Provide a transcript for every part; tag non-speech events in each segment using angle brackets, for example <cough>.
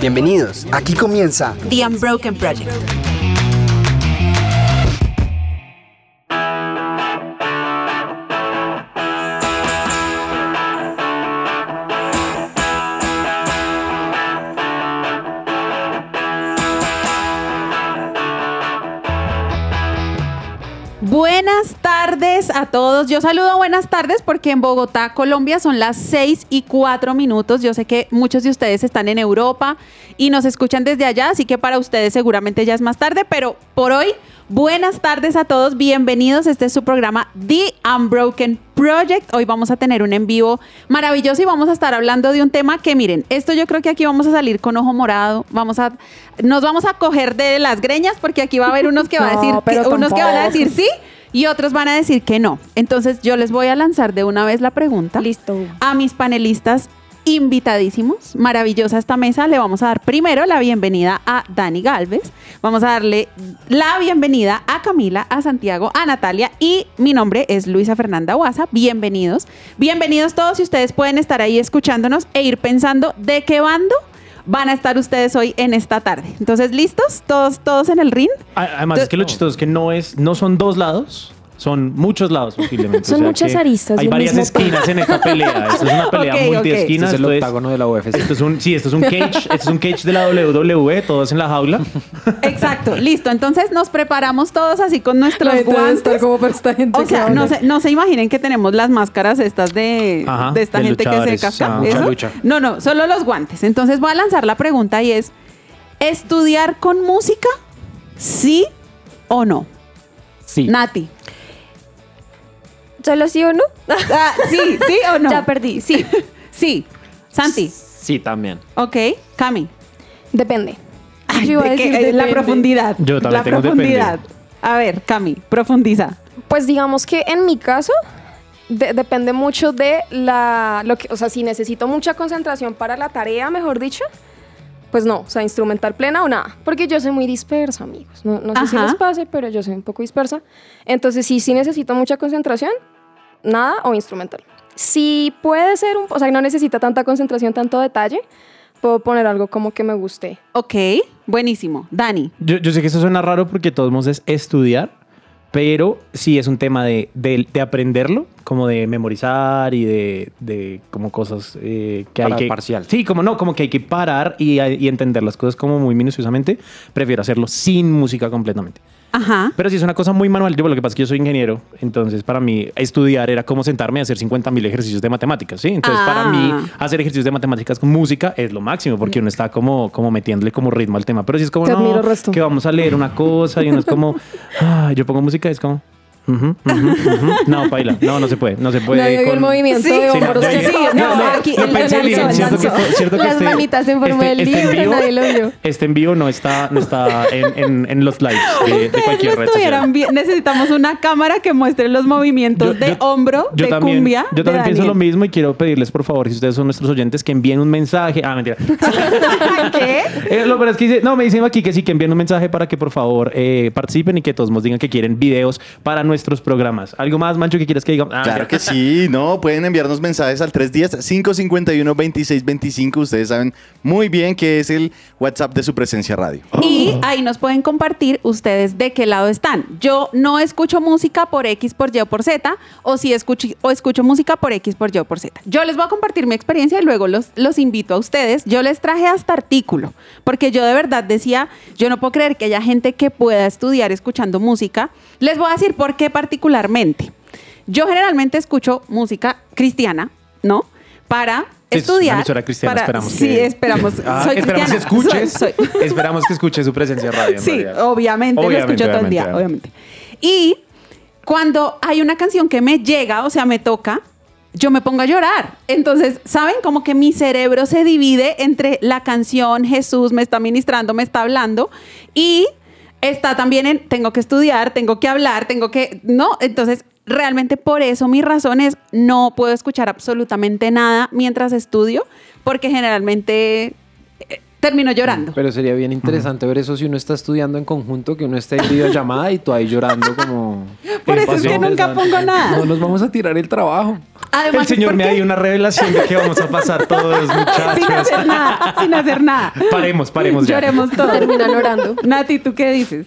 Bienvenidos, aquí comienza The Unbroken Project. A todos. Yo saludo buenas tardes porque en Bogotá, Colombia, son las 6 y 4 minutos. Yo sé que muchos de ustedes están en Europa y nos escuchan desde allá, así que para ustedes seguramente ya es más tarde, pero por hoy, buenas tardes a todos. Bienvenidos. Este es su programa The Unbroken Project. Hoy vamos a tener un en vivo maravilloso y vamos a estar hablando de un tema que miren, esto yo creo que aquí vamos a salir con ojo morado, vamos a nos vamos a coger de las greñas porque aquí va a haber unos que va a No, decir pero que- unos que van a decir sí y otros van a decir que no. Entonces yo les voy a lanzar de una vez la pregunta Listo. a mis panelistas invitadísimos. Maravillosa esta mesa. Le vamos a dar primero la bienvenida a Dani Galvez. Vamos a darle la bienvenida a Camila, a Santiago, a Natalia y mi nombre es Luisa Fernanda Guasa. Bienvenidos. Bienvenidos todos y ustedes pueden estar ahí escuchándonos e ir pensando de qué bando van a estar ustedes hoy en esta tarde. Entonces, ¿listos? ¿Todos, todos en el ring? Además, es que lo chistoso es que no, es, no son dos lados, son muchos lados posiblemente. Son muchas aristas Hay varias mismo esquinas en esta pelea. Esto es una <laughs> pelea Ok, ok. multiesquina. Este es el octágono de la UFC. Esto es un, sí, esto es un cage, esto es un cage de la WWE, todos en la jaula. Exacto, listo. Entonces nos preparamos todos así con nuestros guantes. como para esta gente O sea, no se, no se imaginen que tenemos las máscaras estas de, Ajá, de esta de gente que se casca. ah. No, no, solo los guantes. Entonces voy a lanzar la pregunta y es, ¿estudiar con música? ¿Sí o no? Sí. Nati. ¿Solo sí o no? <laughs> Ah, ¿Sí, sí o no? Ya perdí. Sí, sí. Santi. Sí, también. Ok. Cami. Depende. Ay, Yo iba a de que- decir eh, la depende. profundidad. Yo también La tengo profundidad. depende. A ver, Cami, profundiza. Pues digamos que en mi caso de- depende mucho de la, lo que, o sea, si necesito mucha concentración para la tarea, mejor dicho, pues no, o sea, instrumental plena o nada, porque yo soy muy dispersa, amigos. No, no sé si les pase, pero yo soy un poco dispersa. Entonces, si sí necesito mucha concentración, nada o instrumental. Si puede ser, un, o sea, no necesita tanta concentración, tanto detalle, puedo poner algo como que me guste. Ok, buenísimo. Dani. Yo, yo sé que eso suena raro porque todos modos es estudiar, pero sí es un tema de, de- de aprenderlo, como de memorizar y de, de como cosas eh, que Para hay que... parcial. Sí, como no, como que hay que parar y, y entender las cosas como muy minuciosamente. Prefiero hacerlo sin música completamente. Ajá. Pero si es una cosa muy manual, yo lo que pasa es que yo soy ingeniero, entonces para mí estudiar era como sentarme a hacer 50 mil ejercicios de matemáticas, ¿sí? Entonces para Ah. mí hacer ejercicios de matemáticas con música es lo máximo, porque uno está como, como metiéndole como ritmo al tema. Pero si es como, Te no, que vamos a leer una cosa y uno es como, <laughs> ah, yo pongo música y es como... ujú, ujú, ujú. No, baila. No, no se puede. No se puede. Nadie vio el movimiento Sí, de sí, hombros no, que yo- sí, no, aquí yo el pensé bien, lanzó, cierto que este- cierto que Las este- manitas en forma de este libro, en vivo- nadie lo vio. Este en vivo no está, no está en, en- en los lives de, de cualquier no red social. bien. Necesitamos una cámara que muestre los movimientos de hombro, yo de también, cumbia. Yo de también pienso lo mismo y quiero pedirles, por favor, si ustedes son nuestros oyentes, que envíen un mensaje. Ah, mentira. <laughs> ¿Qué? <laughs> Eh, lo pero es que dice, no, me dicen aquí que sí, que envíen un mensaje para que por favor eh, participen y que todos nos digan que quieren videos para nuestros programas. ¿Algo más, Mancho, que quieras que digamos? Ah, Claro que sí, no, pueden enviarnos mensajes al 310-551-2625. Ustedes saben muy bien que es el WhatsApp de su presencia radio. Y ahí nos pueden compartir ustedes de qué lado están. Yo no escucho música por X, por Y o por Z, o si escucho, o escucho música por X, por Y o por Z. Yo les voy a compartir mi experiencia y luego los, los invito a ustedes. Yo les traje hasta artículo, porque yo de verdad decía, yo no puedo creer que haya gente que pueda estudiar escuchando música. Les voy a decir por qué particularmente. Yo generalmente escucho música cristiana, ¿no? Para Es una estudiar. emisora cristiana, para- esperamos Sí, que- esperamos. Ah, soy esperamos que cristiana. escuches. Soy- soy- <laughs> Esperamos que escuche su presencia en radio. en Sí, realidad. obviamente, lo escucho todo el día, obviamente. Y cuando hay una canción que me llega, o sea, me toca, yo me pongo a llorar. Entonces, ¿saben? Como que mi cerebro se divide entre la canción, Jesús me está ministrando, me está hablando, y está también en, tengo que estudiar, tengo que hablar, tengo que, ¿no? Entonces, realmente por eso mi razón es, no puedo escuchar absolutamente nada mientras estudio, porque generalmente eh, termino llorando. Pero sería bien interesante ver eso si uno está estudiando en conjunto, que uno esté en videollamada y tú ahí llorando como... Por eso es que nunca pongo nada. No nos vamos a tirar el trabajo. Además, El señor me dio una revelación de que vamos a pasar todos, <laughs> Sin muchachos. hacer nada, sin hacer nada. Paremos, paremos ya. Lloremos todos. Terminan orando. Nati, ¿tú qué dices?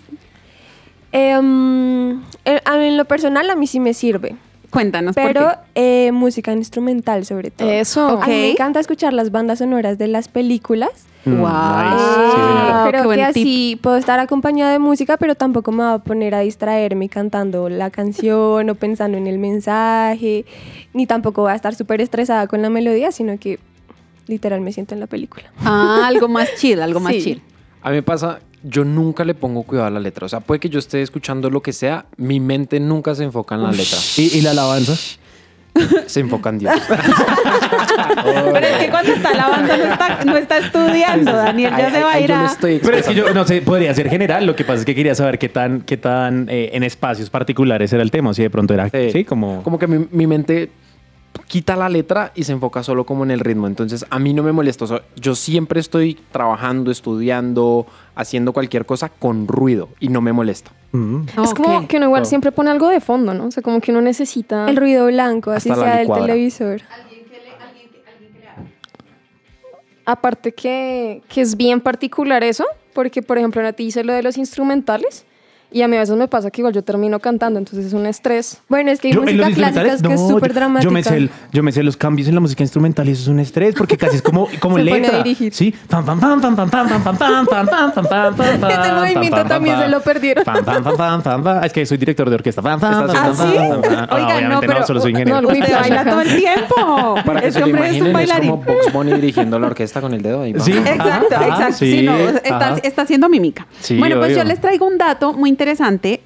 Em, eh, a mí en lo personal a mí sí me sirve, Cuéntanos por pero qué. eh, música instrumental sobre todo. Eso. Ok. A mí me encanta escuchar las bandas sonoras de las películas. Mm, Wow. nice. Eh, Sí, creo que tip. así puedo estar acompañada de música, pero tampoco me va a poner a distraerme cantando la canción o pensando en el mensaje, ni tampoco voy a estar súper estresada con la melodía, sino que literal me siento en la película. Ah, algo más chill, algo más chill. A mí me pasa, yo nunca le pongo cuidado a la letra. O sea, puede que yo esté escuchando lo que sea, mi mente nunca se enfoca en la letra. ¿Y, y la alabanza? Se enfoca en Dios. <laughs> Pero es que cuando está lavando no está, no está estudiando, Daniel ya se va a ahí ir yo lo a... estoy Pero es que yo no sé, podría ser general. Lo que pasa es que quería saber qué tan, qué tan eh, en espacios particulares era el tema. Si de pronto era, sí, Sí. como. Como que mi, mi mente quita la letra y se enfoca solo como en el ritmo. Entonces, a mí no me molesta. O sea, yo siempre estoy trabajando, estudiando, haciendo cualquier cosa con ruido y no me molesta. Mm. Es como que uno igual Oh. siempre pone algo de fondo, ¿no? O sea, como que uno necesita... El ruido blanco, así sea del televisor. Aparte que, que es bien particular eso, porque por ejemplo Nati dice lo de los instrumentales y a mí a veces me pasa que igual yo termino cantando, entonces es un estrés. Bueno, es que hay Yo, música clásica instrumentales, que es no, súper dramática. Yo me, sé yo me sé los cambios en la música instrumental y eso es un estrés porque casi es como, como Se pone a letra. dirigir. Sí. Pam, pam, pam, pam, pam, pam, pam, pam, pam, pam, pam, pam, pam, pam, pam, movimiento también se lo perdieron. Pam, pam, pam, pam, pam, pam. Es que soy director de orquesta. Pam, pam, ¿Estás pam, pam, pam. Ah, no, solo soy no, ingeniero. Usted whiplash baila todo el tiempo. Para que Este se lo hombre es un imaginen, es bailarín. como Box Bunny dirigiendo la orquesta con el dedo ahí. Sí. Exacto, exacto. Sí, no, está, haciendo mímica. Bueno, pues yo les traigo un dato muy interesante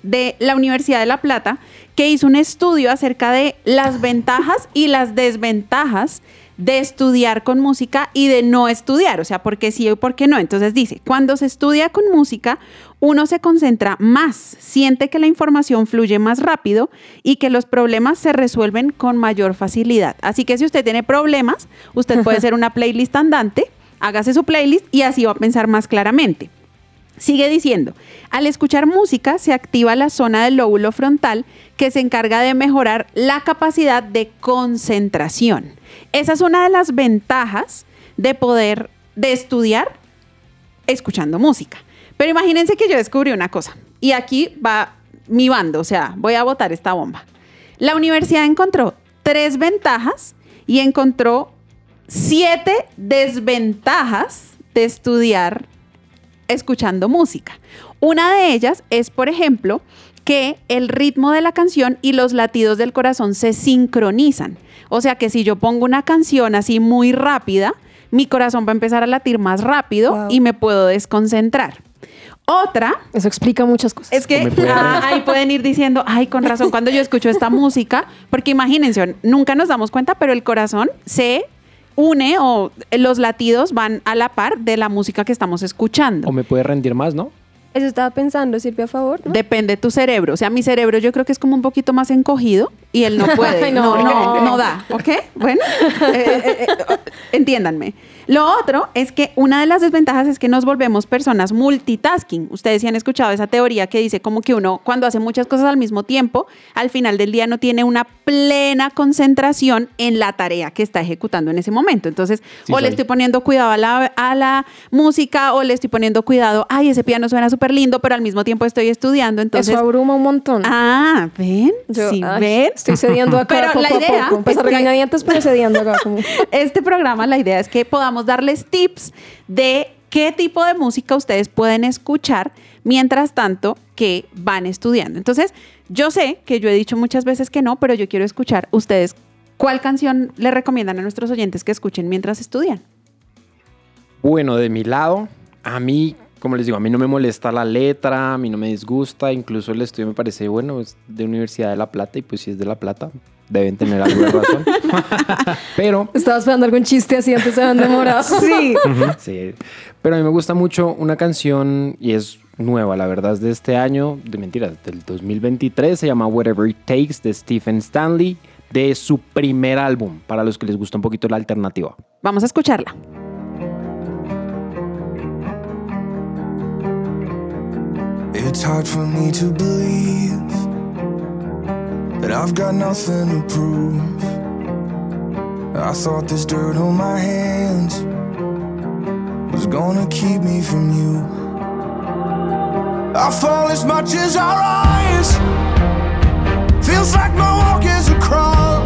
de la Universidad de La Plata que hizo un estudio acerca de las ventajas y las desventajas de estudiar con música y de no estudiar, o sea, por qué sí y por qué no. Entonces dice, cuando se estudia con música, uno se concentra más, siente que la información fluye más rápido y que los problemas se resuelven con mayor facilidad. Así que si usted tiene problemas, usted puede <laughs> hacer una playlist andante, hágase su playlist y así va a pensar más claramente. Sigue diciendo, al escuchar música se activa la zona del lóbulo frontal que se encarga de mejorar la capacidad de concentración. Esa es una de las ventajas de poder, de estudiar escuchando música. Pero imagínense que yo descubrí una cosa y aquí va mi bando, o sea, voy a botar esta bomba. La universidad encontró tres ventajas y encontró siete desventajas de estudiar escuchando música. Una de ellas es, por ejemplo, que el ritmo de la canción y los latidos del corazón se sincronizan. O sea que si yo pongo una canción así muy rápida, mi corazón va a empezar a latir más rápido Wow. y me puedo desconcentrar. Otra Eso explica muchas cosas. es que puede <laughs> ah, ahí pueden ir diciendo, ay, con razón, cuando yo escucho esta <laughs> música, porque imagínense, nunca nos damos cuenta, pero el corazón se une o los latidos van a la par de la música que estamos escuchando. O me puede rendir más, ¿no? Eso estaba pensando, sirve a favor, ¿no? Depende de tu cerebro. O sea, mi cerebro yo creo que es como un poquito más encogido y él no <laughs> puede. Ay, no, no. no, no da. ¿Ok? Bueno, eh, eh, eh, entiéndanme. Lo otro es que una de las desventajas es que nos volvemos personas multitasking. Ustedes sí han escuchado esa teoría que dice como que uno cuando hace muchas cosas al mismo tiempo, al final del día no tiene una plena concentración en la tarea que está ejecutando en ese momento. Entonces, Sí, o le soy. estoy poniendo cuidado a la, a la música o le estoy poniendo cuidado, ay, ese piano suena súper lindo, pero al mismo tiempo estoy estudiando. Entonces, Eso abruma un montón. ah, ¿ven? Yo, sí, ay, ¿ven? Estoy cediendo acá <laughs> Pero poco la a idea poco. Pues es a que- pero cediendo acá. Como... <laughs> Este programa, la idea es que podamos darles tips de qué tipo de música ustedes pueden escuchar mientras tanto que van estudiando. Entonces, yo sé que yo he dicho muchas veces que no, pero yo quiero escuchar ustedes cuál canción le recomiendan a nuestros oyentes que escuchen mientras estudian. Bueno, de mi lado, a mí, como les digo, a mí no me molesta la letra, a mí no me disgusta, incluso el estudio me parece bueno, es de Universidad de La Plata y pues si es de La Plata, deben tener algo de razón. <laughs> Pero, Estaba esperando algún chiste así antes se han demorado. <laughs> Sí. sí, pero a mí me gusta mucho una canción y es nueva, la verdad es de este año, de mentiras, del 2023, se llama Whatever It Takes de Stephen Stanley, de su primer álbum, para los que les gusta un poquito la alternativa. Vamos a escucharla. It's hard for me to believe that I've got nothing to prove. I thought this dirt on my hands was gonna keep me from you. I fall as much as I rise. Feels like my walk is a crawl.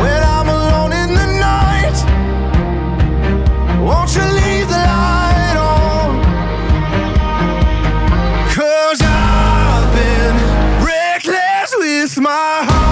When I'm alone in the night, won't you my heart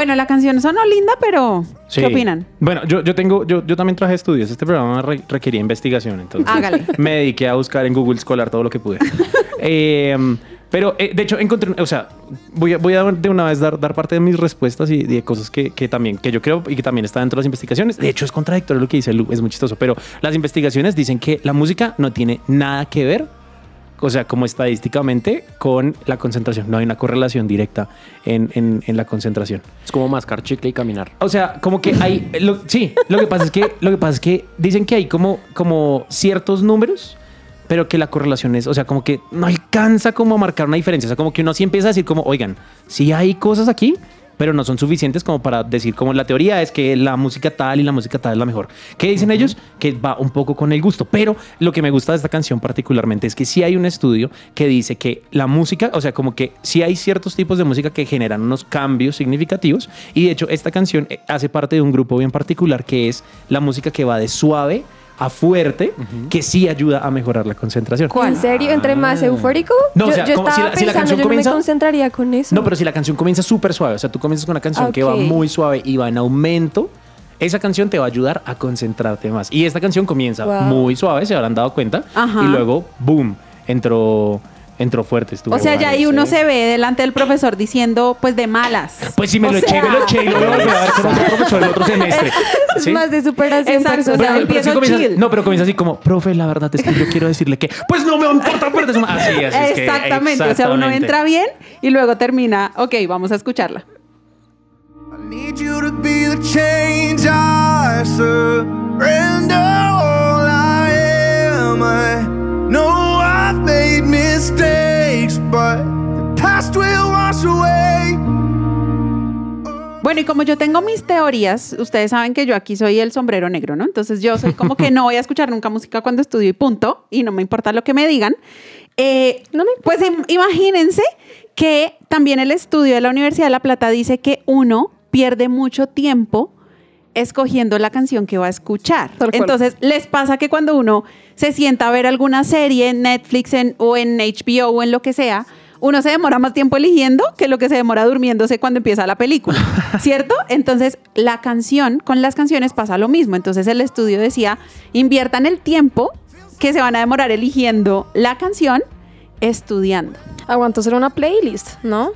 Bueno, la canción sonó linda, pero Sí. ¿qué opinan? Bueno, yo, yo tengo, yo, yo también traje estudios. Este programa re- requería investigación, entonces Hágale. <laughs> me dediqué a buscar en Google Scholar todo lo que pude. <laughs> Eh, pero eh, de hecho encontré, o sea, voy a, voy a de una vez dar, dar parte de mis respuestas y de cosas que, que también, que yo creo y que también está dentro de las investigaciones. De hecho es contradictorio lo que dice Lu, es muy chistoso, pero las investigaciones dicen que la música no tiene nada que ver o sea, como estadísticamente, con la concentración. No hay una correlación directa en, en- en la concentración. Es como mascar chicle y caminar. O sea, como que hay. lo- sí, lo que pasa es que lo que pasa es que dicen que hay como, como ciertos números, pero que la correlación es, o sea, como que no alcanza como a marcar una diferencia. O sea, como que uno sí empieza a decir como, oigan, sí hay cosas aquí, pero no son suficientes como para decir como la teoría es que la música tal y la música tal es la mejor. ¿Qué dicen ellos? Que va un poco con el gusto. Pero lo que me gusta de esta canción particularmente es que sí hay un estudio que dice que la música, o sea, como que sí hay ciertos tipos de música que generan unos cambios significativos. Y de hecho, esta canción eh, hace parte de un grupo bien particular que es la música que va de suave a fuerte, que sí ayuda a mejorar la concentración. ¿En serio? ¿Entre más eufórico? No, yo, o sea, yo como estaba si la- si la pensando, canción yo comienza- no me concentraría con eso. No, pero si la canción comienza súper suave, o sea, tú comienzas con una canción que va muy suave y va en aumento, esa canción te va a ayudar a concentrarte más. Y esta canción comienza Wow. muy suave, se habrán dado cuenta, Ajá. y luego, boom, entró, entró fuerte. estuvo O sea, ya ahí uno sí. se ve delante del profesor diciendo, pues de malas. Pues si me O lo eché, sea- me lo eché y lo voy a volver a ver con otro <laughs> profesor el otro semestre. Es ¿Sí? más de superación Exacto, Pero- personal. pero sí empiezo comienza- chill. no, pero comienza así como, profe, la verdad es que yo quiero decirle que, pues no me importa, pero es una-". así, así es que- exactamente. O sea, uno exactamente. entra bien y luego termina. Ok, vamos a escucharla. I need you to be the change I surrender all I am. I know I've made mistakes, but the past will wash away. Bueno, y como yo tengo mis teorías, ustedes saben que yo aquí soy el sombrero negro, ¿no? Entonces yo soy como que no voy a escuchar nunca música cuando estudio y punto, y no me importa lo que me digan. Eh, No me pues im- imagínense que también el estudio de la Universidad de La Plata dice que uno pierde mucho tiempo escogiendo la canción que va a escuchar. Entonces, les pasa que cuando uno se sienta a ver alguna serie en Netflix en- o en HBO o en lo que sea, uno se demora más tiempo eligiendo que lo que se demora durmiéndose cuando empieza la película, <laughs> ¿cierto? Entonces, la canción, con las canciones pasa lo mismo. Entonces, el estudio decía, inviertan el tiempo que se van a demorar eligiendo la canción estudiando. Aguanto hacer una playlist, ¿no?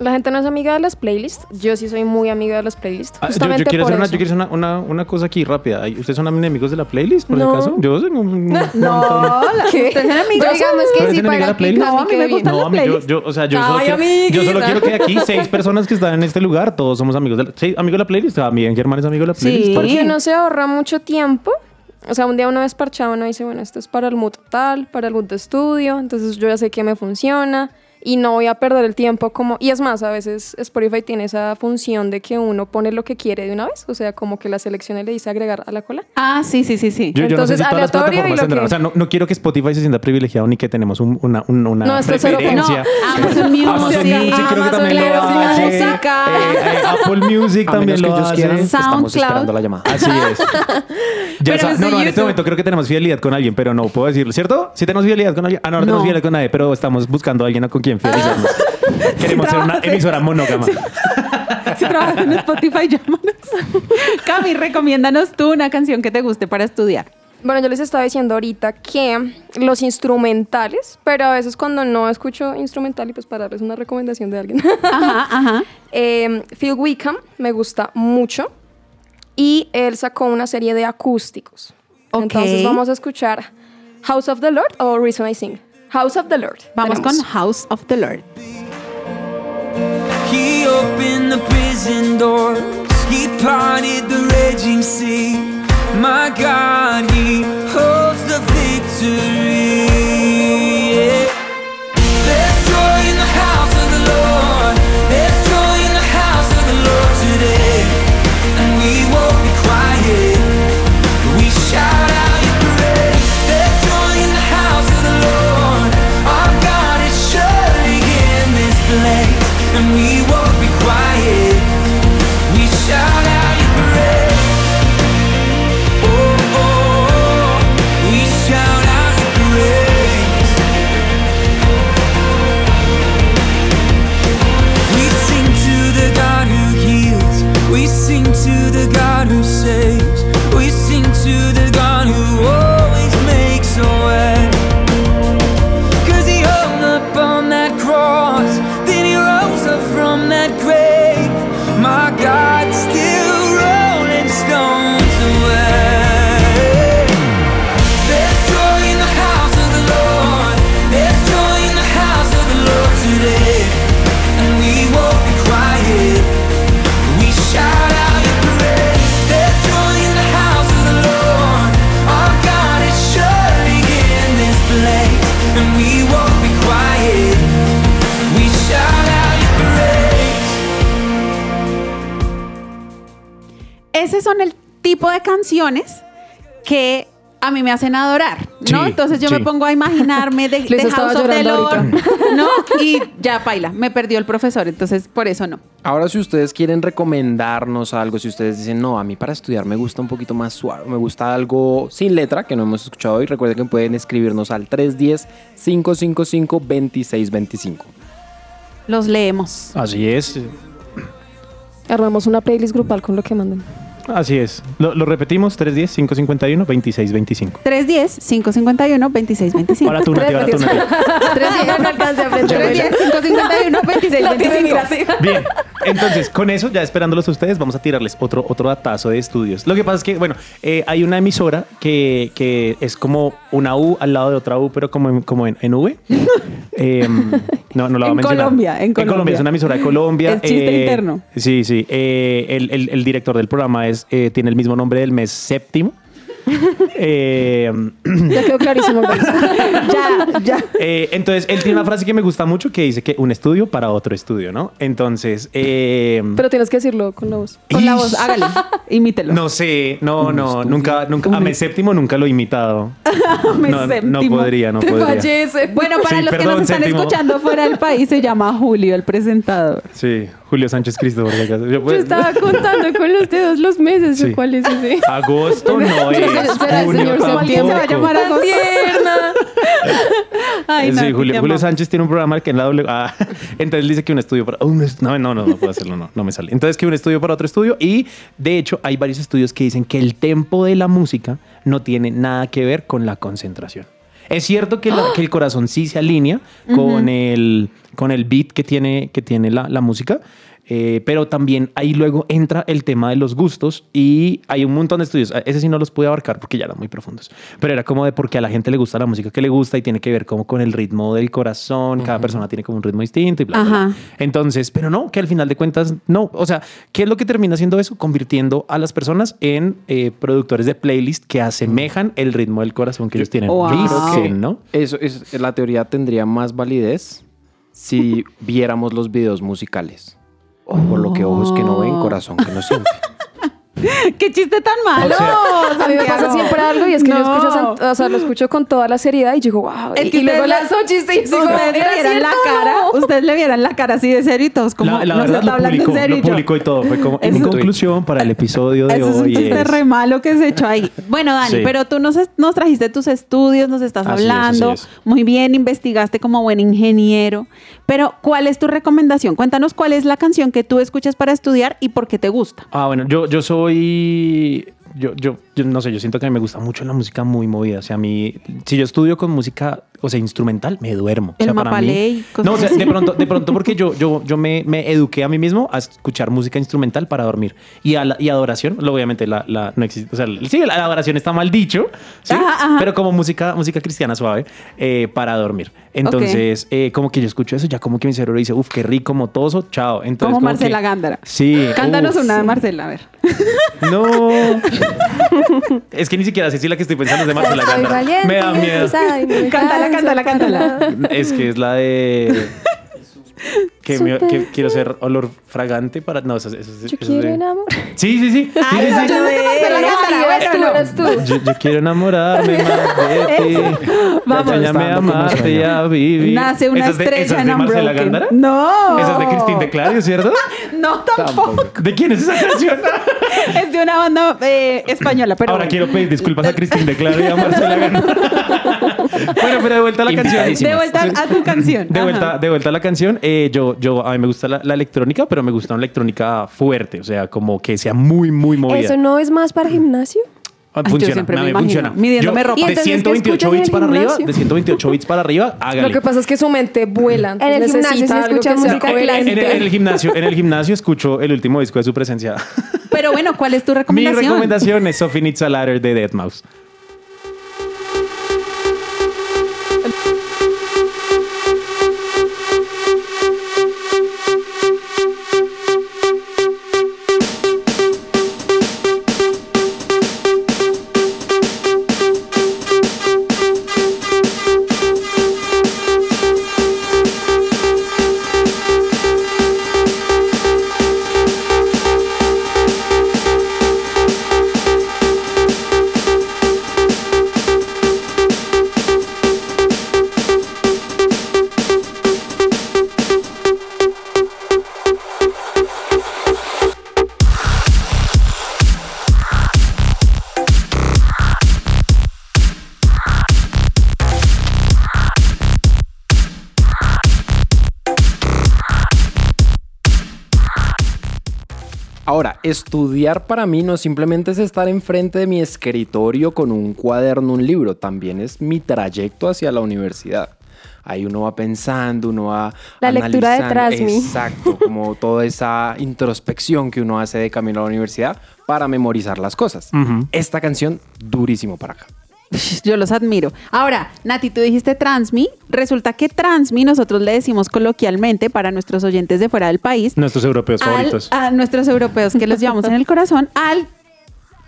La gente no es amiga de las playlists. Yo sí soy muy amiga de las playlists. Ah, yo- Justamente yo, quiero por hacer, una, eso. yo quiero hacer una, una, una cosa aquí rápida. ¿Ustedes son enemigos de la playlist, por No. si acaso? Yo soy un, montón. la- ¿Qué? ustedes son amigos. Pero digamos ¿Tú que sí para la playlist? No, a mí me gusta No, la a mí, yo, yo, o sea, yo, Ay, solo quiero, yo solo quiero que aquí seis personas que están en este lugar, todos somos amigos de la, sí, amigos de la playlist. También Germán es amigo de la playlist. Sí. Porque no se ahorra mucho tiempo. O sea, un día uno desparchado, uno dice, bueno, esto es para el mood tal, para el mood de estudio, entonces yo ya sé que me funciona y no voy a perder el tiempo como... Y es más, a veces Spotify tiene esa función de que uno pone lo que quiere de una vez, o sea, como que la selección le dice agregar a la cola. Ah, sí, sí, sí, sí. Yo, yo no sé Entonces, si las aleatorio y lo que- O sea, no, no quiero que Spotify se sienta privilegiado ni que tenemos un- una, un- una No, preferencia. No, Amazon <laughs> Music. Amazon Sí, creo que lo hace. Eh, eh, Apple Music A también menos que lo ellos hace. quieran, estamos SoundCloud. esperando la llamada. Así es. <laughs> Ya no, no, en este momento creo que tenemos fidelidad con alguien, pero no puedo decirlo, ¿cierto? Si tenemos fidelidad con alguien. Ah, no, no, tenemos fidelidad con nadie, pero estamos buscando a alguien con quien fidelizarnos. <laughs> Queremos ser una emisora monógama. Si trabajas en Spotify, llámanos. <laughs> Cami, recomiéndanos tú una canción que te guste para estudiar. Bueno, yo les estaba diciendo ahorita que los instrumentales, pero a veces cuando no escucho instrumental y pues para darles una recomendación de alguien, Ajá, ajá. <laughs> eh, Phil Wickham me gusta mucho y él sacó una serie de acústicos. Ok. Entonces vamos a escuchar House of the Lord o Reason I Sing. House of the Lord. Vamos Tenemos. con House of the Lord. He opened the prison doors. He parted the raging sea. My God, He holds the victory. Yeah. There's joy in the house of the Lord. Me hacen adorar, ¿no? Sí, Entonces yo sí. me pongo a imaginarme de, <laughs> Luis de House of the llorando Lord, ahorita. <laughs> ¿no? Y ya baila, me perdió el profesor, entonces por eso no. Ahora, si ustedes quieren recomendarnos algo, si ustedes dicen, no, a mí para estudiar me gusta un poquito más suave, me gusta algo sin letra, que no hemos escuchado hoy, recuerden que pueden escribirnos al 310-555-2625. Los leemos. Así es. Armamos una playlist grupal con lo que mandan. Así es. Lo, lo repetimos, 310-551-2625. 310-551-2625. Ahora tú, Nati, ahora tú, Nati. <laughs> 310 no alcancé a aprender. 310-551-2625. Bien, entonces con eso, ya esperándolos a ustedes, vamos a tirarles otro, otro datazo de estudios. Lo que pasa es que, bueno, eh, hay una emisora que, que es como una U al lado de otra U, pero como en, como en, en V. <laughs> Eh, no, no la voy a En mencionar. Colombia, en Colombia. es una emisora de Colombia. Es chiste interno. Sí, sí. Eh, el, el- el director del programa es, eh, tiene el mismo nombre del mes séptimo. <laughs> Eh, Ya quedó clarísimo. <laughs> Ya, ya. eh, entonces, él tiene una frase que me gusta mucho que dice que un estudio para otro estudio, ¿no? Entonces, eh, Pero tienes que decirlo con la voz. Con la voz, hágale, <laughs> imítelo. no sé, no, no, nunca, nunca, a mes séptimo nunca lo he imitado. Mes no, no podría, no Te podría. fallece. Bueno, para Sí, los que nos están séptimo. escuchando fuera del país, se llama Julio, el presentador. Sí, Julio Sánchez Cristo, por. Yo, pues, estaba <laughs> contando con los dedos los meses, Sí. ¿cuál es ese? Agosto no es, será el señor. ¿Alguien se va a llamar a tierna. <laughs> Ay, sí, Julio. Sánchez tiene un programa que en la doble. Ah, <laughs> entonces dice que un estudio para. un est- no, no, no, no puedo hacerlo, no, no me sale. Entonces que un estudio para otro estudio. Y de hecho, hay varios estudios que dicen que el tempo de la música no tiene nada que ver con la concentración. Es cierto que, la- que el corazón sí se alinea con, el, con el beat que tiene, que tiene la, la música. Eh, pero también ahí luego entra el tema de los gustos y hay un montón de estudios. Ese sí no los pude abarcar porque ya eran muy profundos. Pero era como de porque a la gente le gusta la música que le gusta y tiene que ver como con el ritmo del corazón. Cada persona tiene como un ritmo distinto y bla, bla, bla. Entonces, pero no, que al final de cuentas, no. O sea, ¿qué es lo que termina haciendo eso? Convirtiendo a las personas en eh, productores de playlist que asemejan el ritmo del corazón que ellos tienen. Wow. ¿no? Eso es, la teoría tendría más validez si viéramos los videos musicales. Por lo que ojos que no ven, corazón que no siente. <laughs> ¡Qué chiste tan malo! <laughs> A mí me pasa siempre algo y es que yo No. escucho, a Sant- o sea, lo escucho con toda la seriedad y digo, wow. Es y, que y luego ustedes- lanzo chiste y digo, Ustedes le ¿era vieran la o cara, no? ustedes le vieran la cara así de serio y todos como la, la nos verdad está lo hablando publicó, en serio. lo y yo, publicó y todo. Fue como, en conclusión, para el episodio de Eso es un hoy chiste es- re malo que se echó ahí. Bueno, Dani, Sí. pero tú nos, nos trajiste tus estudios, nos estás Así hablando. es. Muy bien, investigaste como buen ingeniero. Pero, ¿cuál es tu recomendación? Cuéntanos cuál es la canción que tú escuchas para estudiar y por qué te gusta. Ah, bueno, yo, yo soy yo, yo, yo no sé, yo siento que me gusta mucho la música muy movida. O sea, a mí, si yo estudio con música, o sea, instrumental, me duermo. O sea, para Mapalé y mí- cosas No, o sea, así. de pronto, de pronto porque yo, yo, yo me, me eduqué a mí mismo a escuchar música instrumental para dormir. Y, a la- y adoración, obviamente la, la- no existe, o sea, sí, la adoración está mal dicho, ¿sí? Ajá, ajá. pero como música, música cristiana suave eh, para dormir. Entonces, eh, como que yo escucho eso, ya como que mi cerebro dice, uff, qué rico, motoso, chao. Entonces, Como Marcela que- Gándara. Sí. Cántanos uf. una de Marcela, a ver. No. es que ni siquiera sé si la que estoy pensando es de Marcela Gándara. valiente Me da miedo. me <laughs> Cántala, cántala, cántala. Es que es la de. <laughs> <laughs> Que, me- quiero ser olor fragante para. No, eso, eso, eso- Yo eso quiero de- enamorar. Sí, sí, sí. Ay, sí, sí. yo quiero enamorarme más de ti. Vamos. Enséñame a Estando como amarte y a vivir. Nace una ¿Esa es de, estrella esa es en de Marcela. Gándara? No. Esa es de Cristín de Clario, ¿cierto? <laughs> No, tampoco. ¿De quién es esa canción? <laughs> Es de una banda eh, española, pero Ahora quiero pedir disculpas a Cristín de Clario y a Marcela Gándara. <laughs> bueno, pero de vuelta a la canción. De vuelta a tu canción. De vuelta, de vuelta a la canción, eh, yo, yo, a mí me gusta la, la electrónica, pero me gusta una electrónica fuerte, o sea, como que sea muy, muy movida. ¿Eso no es más para gimnasio? Ah, Ay, yo funciona, siempre a me funciona. midiéndome Yo, ropa. ¿Y De entonces qué 128 escuchas en bits para arriba, de 128 bits para arriba, hágale. Lo que pasa es que su mente vuela. En el gimnasio se escucha música en- clásica. en el gimnasio, en el gimnasio escucho el último disco de su presencia. Pero bueno, ¿cuál es tu <laughs> Mi recomendación? recomendación es Sophie Needs a Ladder de Deadmau5. Estudiar para mí no simplemente es estar enfrente de mi escritorio con un cuaderno, un libro, también es mi trayecto hacia la universidad. Ahí uno va pensando, uno va La lectura analizando. detrás de mí. Exacto, como <laughs> toda esa introspección que uno hace de camino a la universidad para memorizar las cosas. Ujú. Esta canción, durísimo para acá. <laughs> Yo los admiro. Ahora, Nati, tú dijiste Transmi. Resulta que Transmi nosotros le decimos coloquialmente para nuestros oyentes de fuera del país. Nuestros europeos al- favoritos. a nuestros europeos que los llevamos en el corazón, al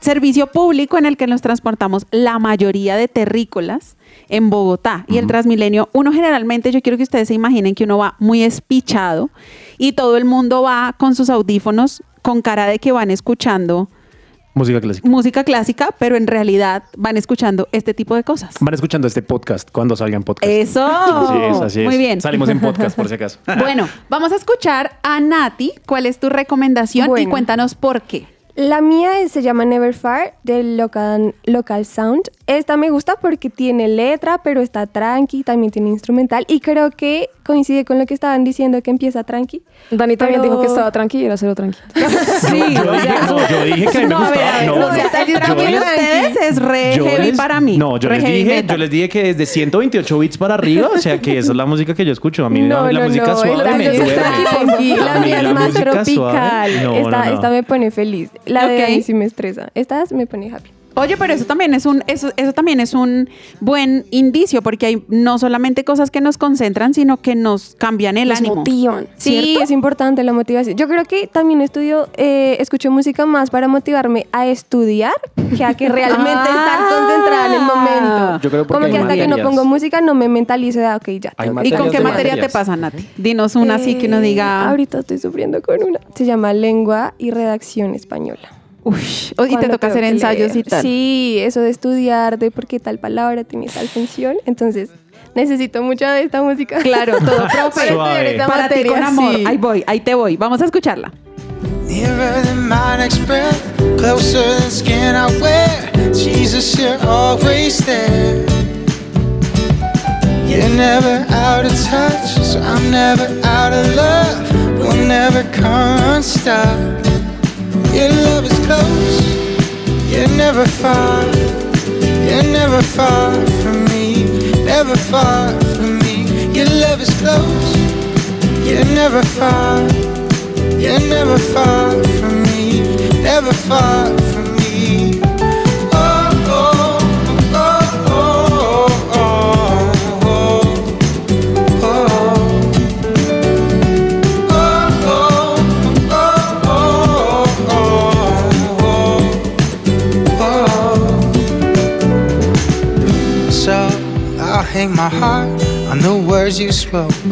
servicio público en el que nos transportamos la mayoría de terrícolas en Bogotá. Y el Transmilenio, uno generalmente, yo quiero que ustedes se imaginen que uno va muy espichado y todo el mundo va con sus audífonos con cara de que van escuchando Música clásica. música clásica, pero en realidad van escuchando este tipo de cosas. Van escuchando este podcast cuando salga en podcast. Eso. Así es, así es. Muy bien. Salimos en podcast, por si acaso. <laughs> Bueno, vamos a escuchar a Nati. ¿Cuál es tu recomendación? Y cuéntanos por qué. La mía es- se llama Never Far del local, local Sound. Esta me gusta porque tiene letra, pero está tranqui, también tiene instrumental y creo que coincide con lo que estaban diciendo que empieza tranqui. Dani también Pero- dijo que estaba tranquilo, era cero tranquilo. <laughs> Sí, yo, o dije, no, yo dije que a mí me no, gustaba. ver, no, o sea, no. el tranqui de ustedes es re heavy les- para mí. No, yo les dije, yo les dije que desde 128 bits para arriba, o sea que esa es la música que yo escucho. A mí no, la no, música no, suave me es duerme. tranqui, A La mí mía es la más tropical. no, no, no. esta me pone feliz. La de Ok. Dani sí me estresa. Esta me pone happy. Oye, pero eso también es un eso, eso también es un buen indicio porque hay no solamente cosas que nos concentran, sino que nos cambian el Nos ánimo. motivan. Sí, es importante la motivación. Yo creo que también estudio, eh, escucho música más para motivarme a estudiar que a que <laughs> realmente estar Ah. concentrada en el momento. Yo creo porque Como que hasta que no pongo música no me mentalizo de, ah, ok, ya. ¿Y con qué materia te pasa, Nati? Dinos una así que uno Eh, diga. Ahorita estoy sufriendo con una. Se llama Lengua y Redacción Española. Uy, y te toca hacer ensayos y leer. tal. Sí, eso de estudiar, de por qué tal palabra tiene tal función. Entonces, necesito mucho de esta música. Claro, todo <laughs> profe. Suave. Esta Para ti materia, con amor. sí. Ahí voy, ahí te voy. Vamos a escucharla. Nearer than my next breath, closer than skin I wear. Jesus, you're always there. You're never out of touch, so I'm never out of love. We'll never come unstuck. Your love is close, You're never far, you're never far from me, never far from me. Your love is close, you're never far, you're never far from me, never far hang my heart on the words you spoke.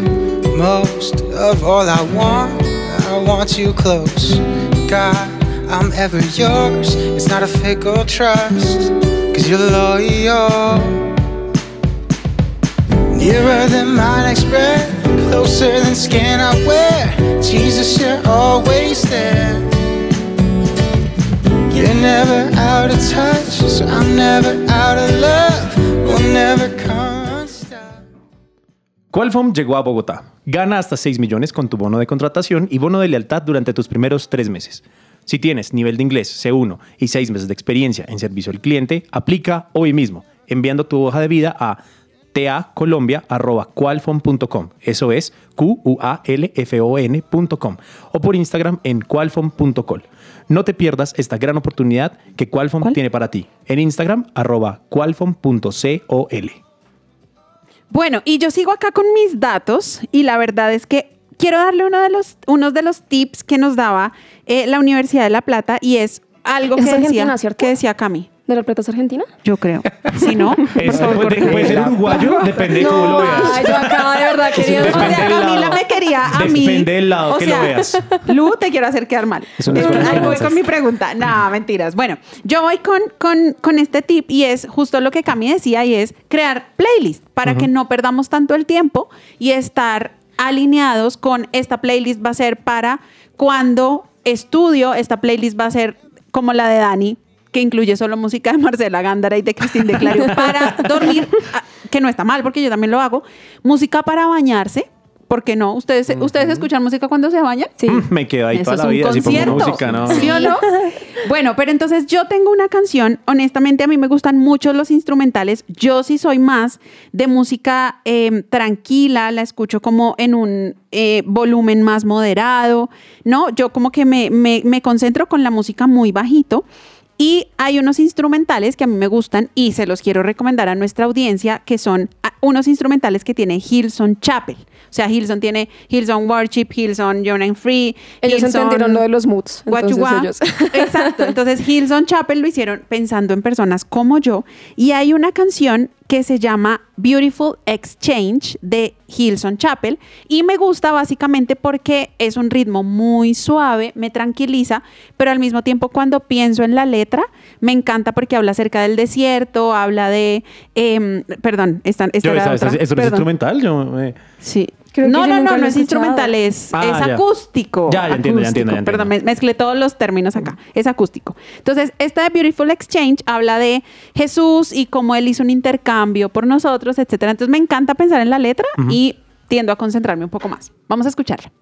Most of all, I want, I want you close. God, I'm ever yours. It's not a fickle trust, cause you're loyal. Nearer than my next breath, closer than skin I wear. Jesus, you're always there. You're never out of touch, so I'm never out of love. We'll never. Qualfom llegó a Bogotá. Gana hasta 6 millones con tu bono de contratación y bono de lealtad durante tus primeros tres meses. Si tienes nivel de inglés C1 y 6 meses de experiencia en servicio al cliente, aplica hoy mismo enviando tu hoja de vida a tacolombia.qualfom.com. Eso es Q-U-A-L-F-O-N.com. O por Instagram en qualfom.col. No te pierdas esta gran oportunidad que Qualfom tiene para ti. En Instagram, arroba qualfom.col. Bueno, y yo sigo acá con mis datos y la verdad es que quiero darle uno de los, unos de los tips que nos daba eh, la Universidad de La Plata y es algo Es que decía, que decía Cami. ¿De la Plata es Argentina? Yo creo. <laughs> Si no, <laughs> por Es- favor, puede, ser uruguayo, <laughs> depende de cómo lo veas. Ay, yo acá de verdad quería... O sea, Camila lado. me quería a mí. Depende del lado o que sea, lo veas. Lu, te quiero hacer quedar mal. Es una Eh, escuela de ahí voy con mi pregunta. No, mentiras. Bueno, yo voy con, con, con este tip y es justo lo que Cami decía y es crear playlist para que no perdamos tanto el tiempo y estar alineados con esta playlist va a ser para cuando estudio, esta playlist va a ser como la de Dani, que incluye solo música de Marcela Gándara y de Cristín de Clario <laughs> para dormir, ah, que no está mal porque yo también lo hago, música para bañarse, ¿por qué no? ¿Ustedes, ¿ustedes escuchan música cuando se bañan? Sí. Mm, Me quedo ahí Eso toda la vida si pongo música, ¿no? ¿Sí o no? <laughs> Bueno, pero entonces yo tengo una canción, honestamente a mí me gustan mucho los instrumentales, yo sí soy más de música eh, tranquila, la escucho como en un eh, volumen más moderado, ¿no? Yo como que me, me- me concentro con la música muy bajito. Y hay unos instrumentales que a mí me gustan y se los quiero recomendar a nuestra audiencia, que son unos instrumentales que tiene Hillsong Chapel. O sea, Hillsong tiene Hillsong Worship, Hillsong Young and Free. Ellos entendieron lo de los moods. Ellos... <laughs> <laughs> Exacto. Entonces, Hillsong Chapel lo hicieron pensando en personas como yo. Y hay una canción que se llama Beautiful Exchange de Hillsong Chapel. Y me gusta básicamente porque es un ritmo muy suave, me tranquiliza, pero al mismo tiempo cuando pienso en la letra, me encanta porque habla acerca del desierto, habla de... em, perdón, esta, esta Yo, era ¿esta- esta- otra. ¿Esto no es instrumental? Yo, eh, Sí. Creo no, no, no, no es instrumental, es, Ah, es ya. acústico. Ya, ya entiendo, ya entiendo, ya Perdón, me- mezclé todos los términos acá. Es acústico. Entonces, esta de Beautiful Exchange habla de Jesús y cómo él hizo un intercambio por nosotros, etcétera. Entonces, me encanta pensar en la letra y tiendo a concentrarme un poco más. Vamos a escucharla.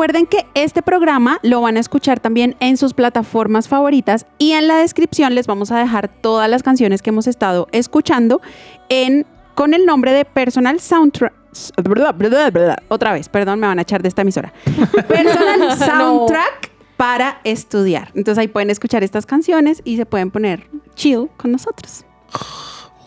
Recuerden que este programa lo van a escuchar también en sus plataformas favoritas y en la descripción les vamos a dejar todas las canciones que hemos estado escuchando en, con el nombre de Personal Soundtrack. Otra vez, perdón, me van a echar de esta emisora. <laughs> Personal Soundtrack para estudiar. Entonces ahí pueden escuchar estas canciones y se pueden poner chill con nosotros.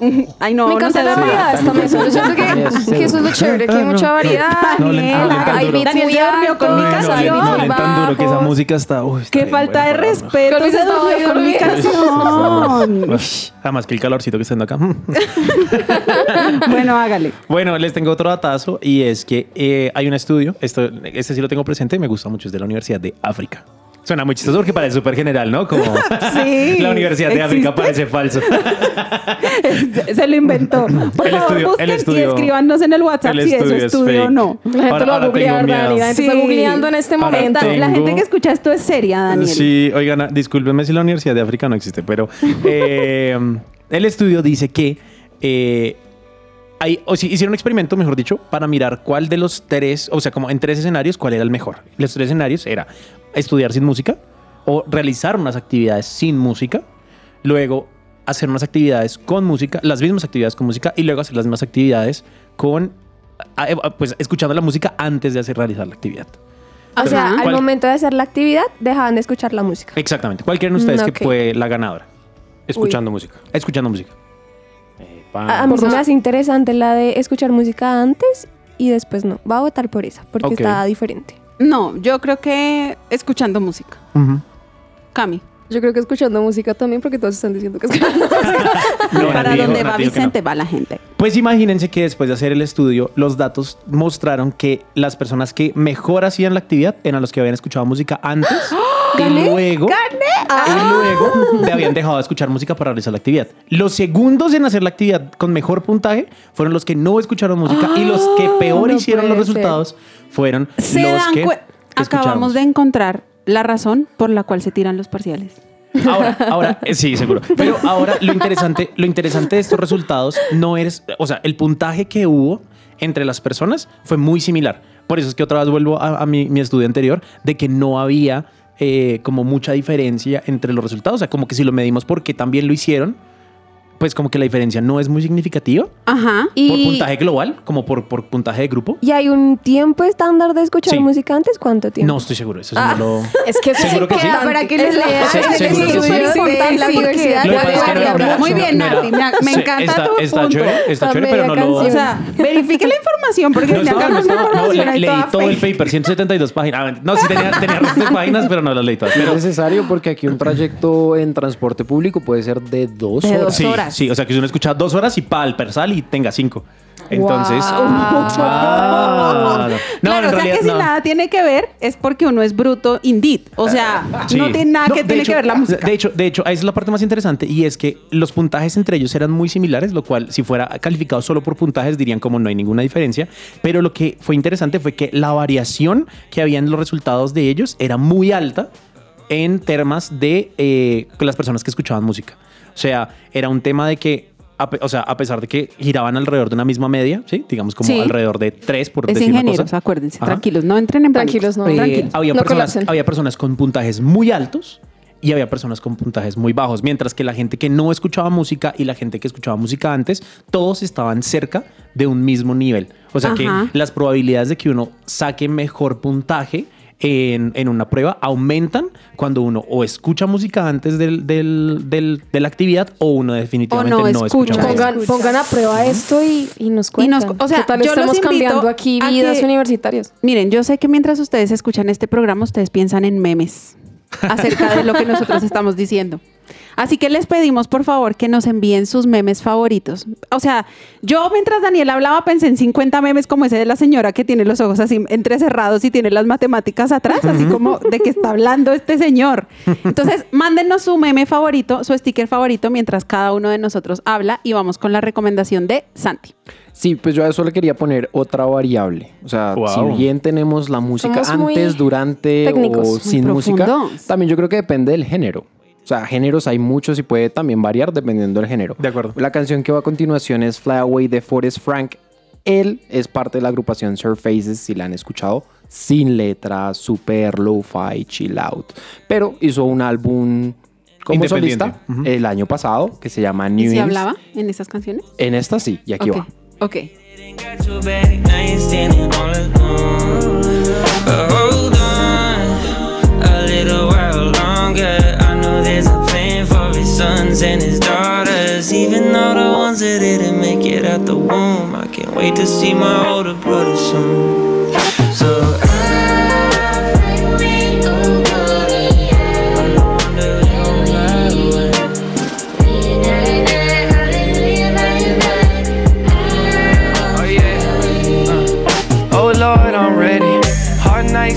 <laughs> Ay, no, Me no encanta se la variedad. Yo siento que, que eso es lo chévere, que hay mucha variedad. No no hay beats muy con mi canción. no, no, no, tan duro que esa música está. uy, está Qué falta de no. respeto. Con Se durmió con mi canción. <laughs> Uy, Además que el calorcito que está dando acá. <laughs> bueno, hágale. Bueno, les tengo otro datazo y es que eh, hay un estudio, esto, este sí lo tengo presente, me gusta mucho, es de la Universidad de África. Suena muy chistoso porque parece súper general, ¿no? Como <laughs> Sí, la Universidad de África parece falso. <laughs> Se lo inventó. <laughs> Por El favor, estudio- busquen estudio- y escríbanos en el WhatsApp el si eso estudio es es estudio o no. La gente Ahora- lo va a googlear. Dani. La gente está Sí. googleando en este Ahora momento. tengo- La gente que escucha esto es seria, Daniel. Sí, oigan, discúlpenme si la Universidad de África no existe, pero eh, el estudio dice que eh, hay, o si hicieron un experimento, mejor dicho, para mirar cuál de los tres, o sea, como en tres escenarios, cuál era el mejor. Los tres escenarios era estudiar sin música o realizar unas actividades sin música, luego hacer unas actividades con música, las mismas actividades con música y luego hacer las mismas actividades con, a- a- pues, escuchando la música antes de hacer realizar la actividad. O sea, al momento de hacer la actividad, dejaban de escuchar la música. Exactamente. ¿Cuál creen ustedes que fue la ganadora? Escuchando música. Escuchando música. A, a mí se me hace interesante la de escuchar música antes y después no. Va a votar por esa, porque está diferente. No, yo creo que escuchando música. Cami. Yo creo que escuchando música también, porque todos están diciendo que escuchando <laughs> No, Para donde va. Vicente va la gente. Pues imagínense que después de hacer el estudio, los datos mostraron que las personas que mejor hacían la actividad eran los que habían escuchado música antes <gasps> <gasps> y luego, y luego le habían dejado de escuchar música para realizar la actividad. Los segundos en hacer la actividad con mejor puntaje fueron los que no escucharon música y los que peor no hicieron los ser. resultados fueron Se los que Acabamos de encontrar la razón por la cual se tiran los parciales. Ahora, ahora, <laughs> sí, seguro. Pero ahora lo interesante, lo interesante de estos resultados no es, o sea, el puntaje que hubo entre las personas fue muy similar. Por eso es que otra vez vuelvo a, a mi, mi estudio anterior de que no había eh, como mucha diferencia entre los resultados. O sea, como que si lo medimos porque también lo hicieron, pues como que la diferencia no es muy significativa Ajá. Y, por puntaje global, como por, por puntaje de grupo. ¿Y hay un tiempo estándar de escuchar Sí. música antes? ¿Cuánto tiempo? No estoy seguro. Eso sí Ah. no lo... <laughs> Es que eso es Seguro que sí. Para que les lean. Sí, es seguro que sí. súper importante La diversidad Muy bien, Nati, me- me encanta está, tu está chévere, está chévere, pero no lo... O sea, <laughs> verifique la información porque estaba, acá no información leí todo el paper, 172 páginas. Ah, No, sí tenía, páginas, pero no las leí todas. Es necesario porque aquí un trayecto en transporte público puede ser de dos horas. Sí, horas. sí, o sea que si uno escucha dos horas y pa, el persal y tenga cinco. Entonces. Wow. Ah, no. No, claro, o sea realidad que si no. nada tiene que ver es porque uno es bruto indeed. O sea, Sí. no tiene nada que tiene hecho- que ver la música. De hecho, de hecho, esa es la parte más interesante y es que los puntajes entre ellos eran muy similares, lo cual si fuera calificado solo por puntajes dirían como no hay ninguna diferencia, pero lo que fue interesante fue que la variación que había en los resultados de ellos era muy alta en temas de eh, las personas que escuchaban música. O sea, era un tema de que a o sea, a pesar de que giraban alrededor de una misma media, ¿sí? digamos como Sí. alrededor de tres, por es decir una cosa. acuérdense, Ajá. tranquilos, no entren en. Tranquilos, no. Eh, Tranquilos. había, No personas, colapsen. había personas con puntajes muy altos y había personas con puntajes muy bajos, mientras que la gente que no escuchaba música y la gente que escuchaba música antes, todos estaban cerca de un mismo nivel. O sea que las probabilidades de que uno saque mejor puntaje en, en una prueba aumentan cuando uno o escucha música antes del, del- del- de la actividad o uno definitivamente O no no, escucha. Pongan, pongan a prueba esto y, y nos Y nos- cuentan. o sea, ¿Qué tal yo estamos cambiando aquí vidas que- universitarias? Miren, yo sé que mientras ustedes escuchan este programa, ustedes piensan en memes acerca de lo que nosotros estamos diciendo. Así que les pedimos, por favor, que nos envíen sus memes favoritos. O sea, yo mientras Daniel hablaba pensé en 50 memes como ese de la señora que tiene los ojos así entrecerrados y tiene las matemáticas atrás, así como de que está hablando este señor. Entonces, mándenos su meme favorito, su sticker favorito, mientras cada uno de nosotros habla y vamos con la recomendación de Santi. Sí, pues yo a eso le quería poner otra variable. O sea, Wow. si bien tenemos la música Somos antes, durante técnicos, o sin música, también yo creo que depende del género. O sea, géneros hay muchos y puede también variar dependiendo del género. De acuerdo. La canción que va a continuación es Fly Away de Forrest Frank. Él es parte de la agrupación Surfaces, si la han escuchado. sin letra, super lo-fi, chill out. Pero hizo un álbum como solista el año pasado que se llama ¿Y New si Innings. hablaba en esas canciones? En esta sí, y aquí va. Ok. Got your back, now you're standing all alone. But hold on a little while longer. I know there's a plan for his sons and his daughters. Even all the ones that didn't make it out the womb. I can't wait to see my older brother soon.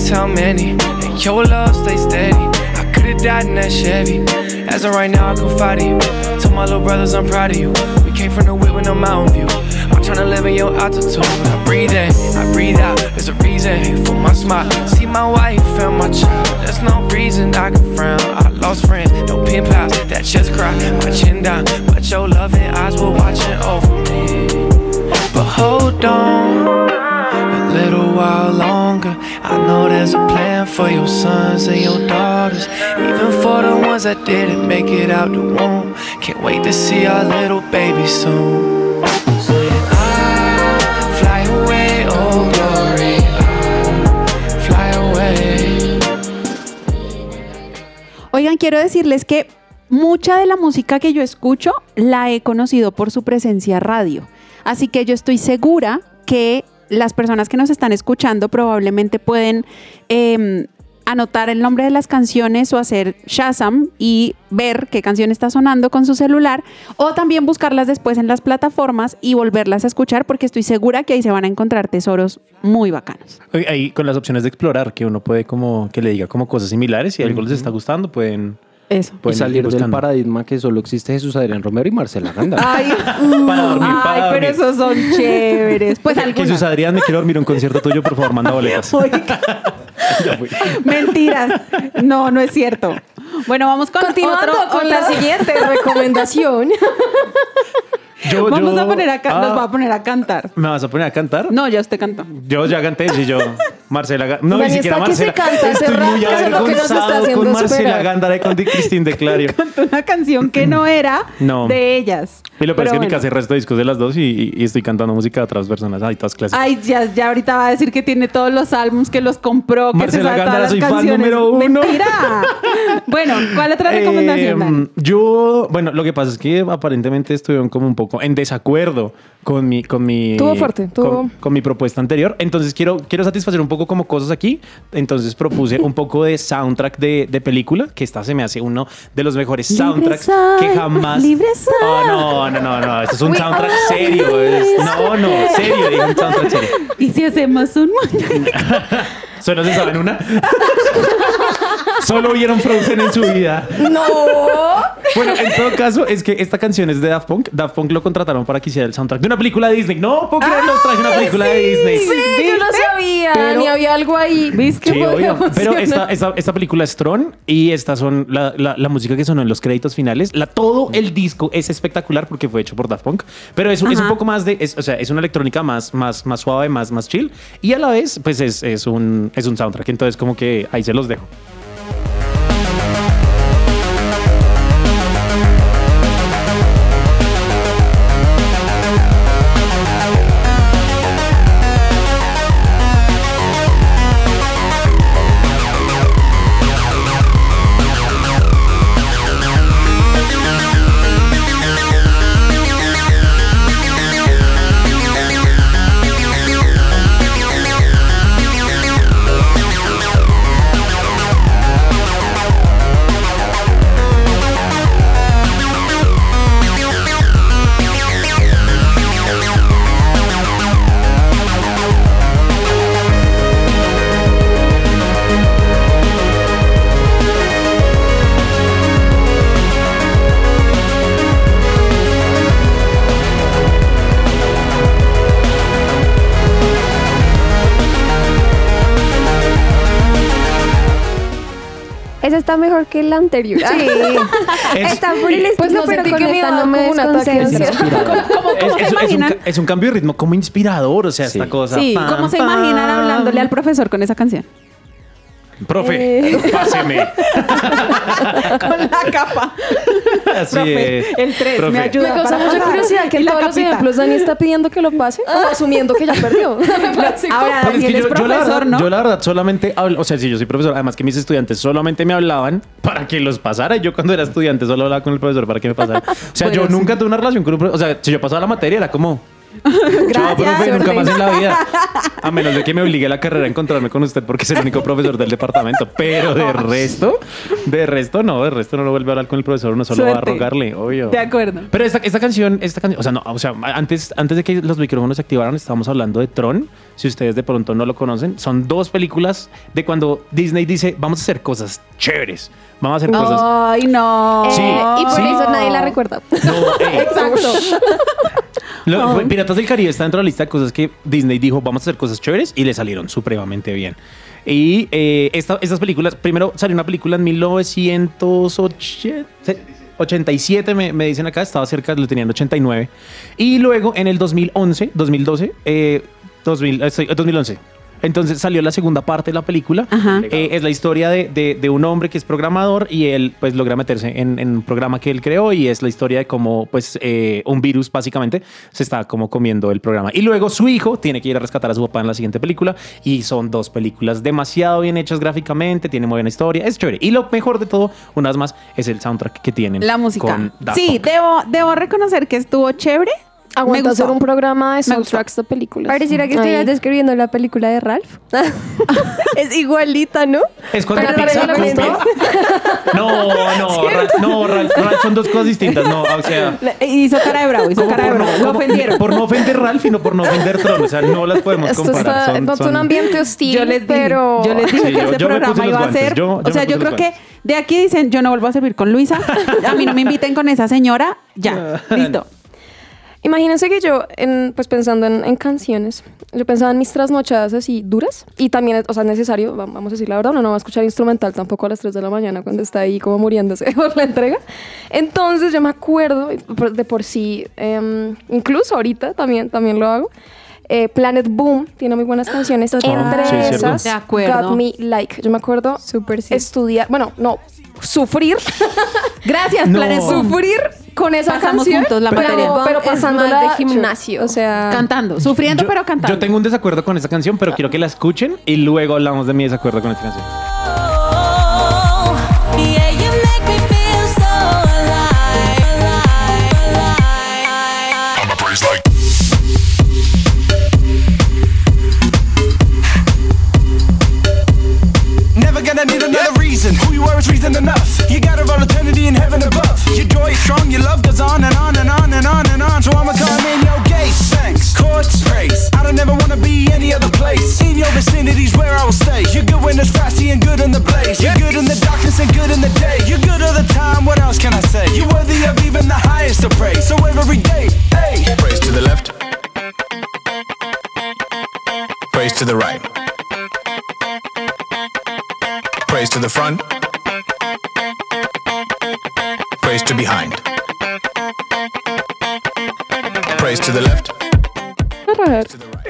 Hard how many? And your love stay steady. I could've died in that Chevy. As of right now, I can fight you. Tell my little brothers I'm proud of you. We came from the whip with no mountain view. I'm tryna live in your altitude. I breathe in, I breathe out. There's a reason for my smile. See my wife and my child. There's no reason I can frown. I lost friends, no pen pals that just cry. My chin down, but your loving eyes were watching over me. But hold on a little while longer. I know there's a plan for your sons and your daughters, even for the ones that didn't make it out the womb. Can't wait to see our little baby soon. Fly away, oh glory, fly away. Oigan, quiero decirles que mucha de la música que yo escucho la he conocido por su presencia radio. Así que yo estoy segura que las personas que nos están escuchando probablemente pueden eh, anotar el nombre de las canciones o hacer Shazam y ver qué canción está sonando con su celular o también buscarlas después en las plataformas y volverlas a escuchar porque estoy segura que ahí se van a encontrar tesoros muy bacanos. Ahí con las opciones de explorar, que uno puede como que le diga como cosas similares. Si algo les está gustando, pueden, Eso. Pueden ir salir del paradigma que solo existe Jesús Adrián Romero y Marcela Ganda. <laughs> Ay, <laughs> Para dormir, ay, pero esos son <laughs> chéveres. Pues Que- algunas. Jesús Adrián, me quiero dormir un concierto tuyo, por favor, manda boletas. Mentiras. No, no es cierto. Bueno, vamos con otro- con la siguiente recomendación. Yo- Vamos yo- a poner a ah, nos va a poner a cantar. ¿Me vas a poner a cantar? No, ya usted cantó. Yo ya canté, sí, yo. <laughs> Marcela No, Dani, ni siquiera está que se Marcela. canta Estoy muy rato, eso es lo que nos está avergonzado haciendo con Marcela. Gándara y con Di- Cristín de Clario. <laughs> Cantó una canción que <clears throat> no era No. de ellas. Y lo peor es que bueno. casa hay resto de discos de las dos y, y- y estoy cantando música de otras personas. Ay, todas clásicas. Ay, ya, ya ahorita va a decir que tiene todos los álbums, que los compró, que Marcela se sabe todas Gándara, las soy fan número uno. Mentira. <laughs> bueno, ¿cuál otra recomendación, Eh, Dani? yo, bueno, lo que pasa es que aparentemente estuvieron como un poco en desacuerdo con mi, con mi, Tuvo fuerte, tuvo- con, con mi propuesta anterior. Entonces quiero, quiero satisfacer un poco como cosas aquí. Entonces propuse un poco de soundtrack de, de película, que esta se me hace uno de los mejores soundtracks soy, que jamás. libre soy. Oh, no, no, no, no. Esto es un soundtrack serio. es- no, no, serio, dije un soundtrack serio. <laughs> ¿Y si hacemos un <laughs> ¿Solo se saben una? <laughs> Solo vieron Frozen en su vida. no. Bueno, en todo caso, es que esta canción es de Daft Punk. Daft Punk lo contrataron para que hiciera el soundtrack de una película de Disney. No puedo creerlo, traje una película de Disney. Sí, yo no sabía. Pero- Ni había algo ahí. ¿Viste? Sí, Qué obvio. Pero esta, esta, esta película es Tron y estas son la, la- la música que sonó en los créditos finales. La, todo el disco es espectacular porque fue hecho por Daft Punk, pero es, es un poco más de, es- o sea, es una electrónica más, más, más suave, más, más chill y a la vez, pues es, es un, es un soundtrack. Entonces, como que ahí se los dejo. Mejor que la anterior. Sí. <laughs> Es- Está por el estilo, Pues no pero con que me esta no me un ataque de desconcentro. inspirador. ¿Cómo- cómo Es- se es- es un, es cambio de ritmo como inspirador, o sea, esta Sí. cosa. Sí, pam, ¿cómo se pam. imaginan hablándole al profesor con esa canción? Profe, Eh. páseme. <laughs> con la capa. Así Profe, es. el 3 Profe. me ayuda. Me causa mucha curiosidad que en todos los capita. ejemplos Dani está pidiendo que lo pase, como <laughs> asumiendo que ya perdió. Me parece como- Ahora <laughs> Pues es que Daniel es yo, yo la profesor, verdad, ¿no? yo la verdad solamente hablo, o sea, si yo soy profesor, además que mis estudiantes solamente me hablaban para que los pasara. Yo cuando era estudiante solo hablaba con el profesor para que me pasara. O sea, Bueno, yo sí. nunca tuve una relación con un profesor. O sea, si yo pasaba la materia era como... <laughs> Chao, profe, nunca más en la vida. A menos de que me obligue la carrera a encontrarme con usted porque es el único profesor del departamento. Pero de resto, de resto no, de resto no lo vuelve a hablar con el profesor, uno solo va a rogarle, obvio. De acuerdo. Pero esta, esta canción, esta canción, o sea, no, o sea, antes, antes de que los micrófonos se activaran, estábamos hablando de Tron. Si ustedes de pronto no lo conocen, son dos películas de cuando Disney dice, vamos a hacer cosas chéveres, vamos a hacer cosas. Ay, no. Sí, Eh, y por sí. eso nadie la recuerda. No, eh, <laughs> Exacto. Lo- Piratas del Caribe está dentro de la lista de cosas que Disney dijo, vamos a hacer cosas chéveres y le salieron supremamente bien. Y eh, esta- estas películas, primero salió una película en 1987, me, me dicen acá, estaba cerca, lo tenían 89. Y luego en el 2011, 2012, eh, 2000, estoy- 2011. Entonces salió la segunda parte de la película. Eh, es la historia de, de- de un hombre que es programador y él pues logra meterse en, en un programa que él creó y es la historia de cómo pues eh, un virus básicamente se está como comiendo el programa. Y luego su hijo tiene que ir a rescatar a su papá en la siguiente película y son dos películas demasiado bien hechas gráficamente, tiene muy buena historia, es chévere. Y lo mejor de todo, una vez más, es el soundtrack que tienen. La música. con Sí, debo, debo reconocer que estuvo chévere. Aguanta Me gustó. hacer un programa de soundtracks de películas. Pareciera que estuvieras describiendo la película de Ralph. <laughs> es igualita, ¿no? Es cuando Pero compra- <laughs> No, no, <laughs> Ralph, no, Ralph, Ralph son dos cosas distintas. No, o sea. Hizo cara de bravo, hizo como cara de por, no, bravo. Lo como- ofendieron. por no ofender Ralph y no por no ofender Tron. O sea, no las podemos Esto comparar. está son- un ambiente hostil, Yo les dije, pero... yo les dije Sí, que yo- este yo me programa los iba a guantes, ser. yo- yo o sea, puse yo los creo que guantes. de aquí dicen, yo no vuelvo a servir con Luisa. A mí no me inviten con esa señora. Ya, listo. Imagínense que yo, en, pues pensando en, en canciones, yo pensaba en mis trasnochadas así duras y también, o sea, es necesario, va- vamos a decir la verdad, uno no va a escuchar instrumental tampoco a las 3 de la mañana cuando está ahí como muriéndose <laughs> por la entrega. Entonces yo me acuerdo de por sí, em, incluso ahorita también, también lo hago. Eh, Planet Boom tiene muy buenas canciones. Entre Sí, cierto. esas, De acuerdo. Got Me Like. Yo me acuerdo Súper sí. estudiar, bueno, no, sufrir, <laughs> Gracias, No. Planet Boom. sufrir con esa Pasamos canción. juntos la pero, materia. pero Es pasando más la de gimnasio. O sea, Cantando, sufriendo Yo- pero cantando. Yo tengo un desacuerdo con esta canción, pero quiero que la escuchen y luego hablamos de mi desacuerdo con esta canción. Never gonna need another reason. Who you are is reason enough. You got a roll eternity in heaven above. Your joy is strong, your love goes on and on and on and on and on. So I'ma come in your gates. Thanks. Courts, praise. I don't ever wanna be any other place. In your vicinity's where I will stay. You're good when it's frosty and good in the blaze. You're good in the darkness and good in the day. You're good all the time, what else can I say? You're worthy of even the highest of praise. So every day, hey. Praise to the left. Praise to the right. Praise to the front. Praise to behind. Praise to the left.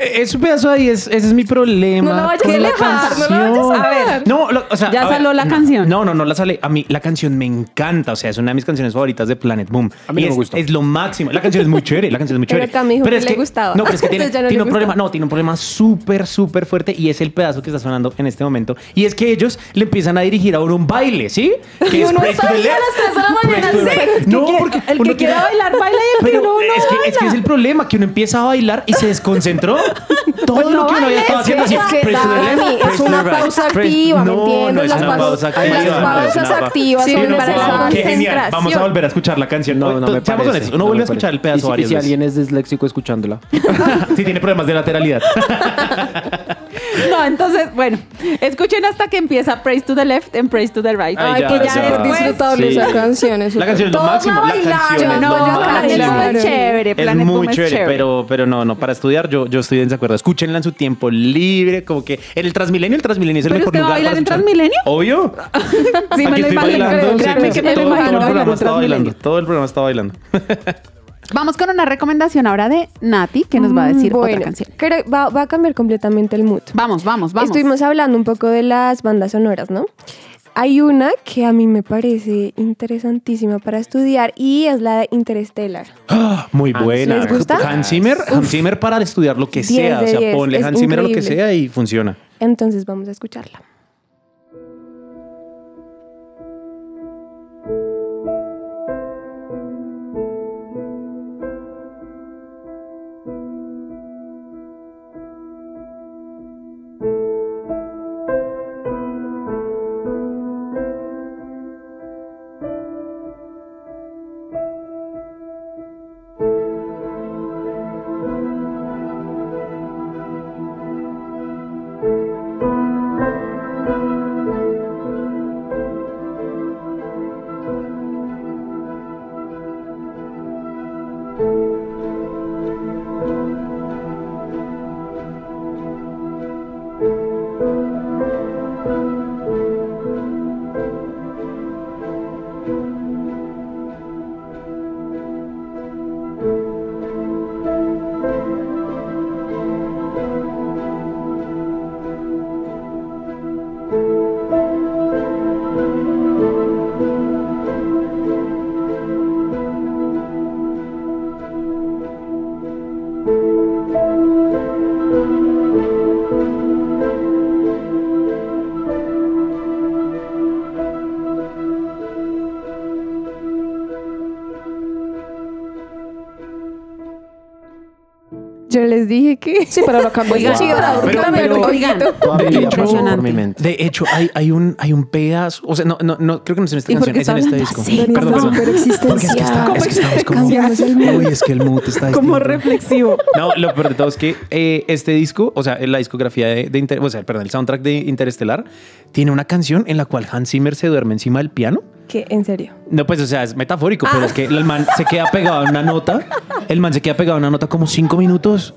Eh, Ese pedazo ahí es, ese es mi problema. No lo vayas con a no lo vayas a dejar. No, lo- o sea, Ya a ver, salió la no, canción. No, no, no la sale. A mí la canción me encanta. O sea, es una de mis canciones favoritas de Planet Boom. A mí Y no me es, gustó. es lo máximo. La canción es muy chévere. La canción es muy Pero chévere. Cami dijo que es le gustaba. No, pero es que tiene, no tiene un problema. No, tiene un problema súper, súper fuerte. Y es el pedazo que está sonando en este momento. Y es que ellos le empiezan a dirigir ahora un baile, ¿sí? Que Y es uno está ahí a las 3 de la mañana, sí. No, porque el que quiera bailar, baila y el que pero no, no es que, es que es el problema, que uno empieza a bailar y se desconcentró. Todo Pues no lo que uno había bailes, estado haciendo así. es que Dani, praise es to the una pausa activa, ¿me no, entiendes? No, es Las una pausas- pausa activa. las no es pausas activas Sí, son para la Qué genial. concentración. Vamos a volver a escuchar la canción. No, no me Seamos parece. honestos, uno no vuelve me a escuchar el pedazo varias Y si veces. alguien es disléxico escuchándola. <laughs> Si tiene problemas de lateralidad. <laughs> <laughs> No, entonces, bueno, escuchen hasta que empieza Praise to the Left and Praise to the Right. Ay, Ay, ya, que ya. después- disfrutable Sí. esa canción. Es La canción es lo Todos máximo. a La bailar. canción es No, lo yo máximo. Es chévere, Es Planet muy Boom es chévere, chévere. pero, pero no, no, para estudiar yo, yo estoy en desacuerdo. Escúchenla en su tiempo libre, como que en el Transmilenio, el Transmilenio es el ¿Pero mejor usted va a bailar en. Transmilenio? Obvio. <laughs> Sí, me lo estoy imagino. Créanme que me todo, lo todo imagino el bailar programa en estaba bailando. Transmilenio. Todo el programa estaba bailando. Vamos con una recomendación ahora de Nati, que nos va a decir Mm, otra bueno, canción. creo- va, va a cambiar completamente el mood. Vamos, vamos, vamos. Estuvimos hablando un poco de las bandas sonoras, ¿no? Hay una que a mí me parece interesantísima para estudiar y es la de Interstellar. Ah, Muy buena. ¿Les gusta? Hans Zimmer, Hans Zimmer para estudiar lo que 10 sea. O sea, 10, ponle es Hans Zimmer a lo que increíble. sea y funciona. Entonces vamos a escucharla. Yo les dije que... Sí, pero lo cambió. <laughs> Oigan, pero- pero-. De hecho, hay, hay, un, hay un pedazo. O sea, no, no, no, creo que no es en esta ¿Y por canción, es en este disco. así? Perdón, perdón. súper Porque es que, está, es que estamos como. El mood. Uy, es que el mood está Como distinto. reflexivo. No, lo peor de todo es que eh, este disco, o sea, la discografía de, de Inter- o sea, perdón, el soundtrack de Interestelar, tiene una canción en la cual Hans Zimmer se duerme encima del piano. Que en serio. No, pues, o sea, es metafórico, Ah. pero es que el man se queda pegado a una nota. El man se queda pegado a una nota como cinco minutos.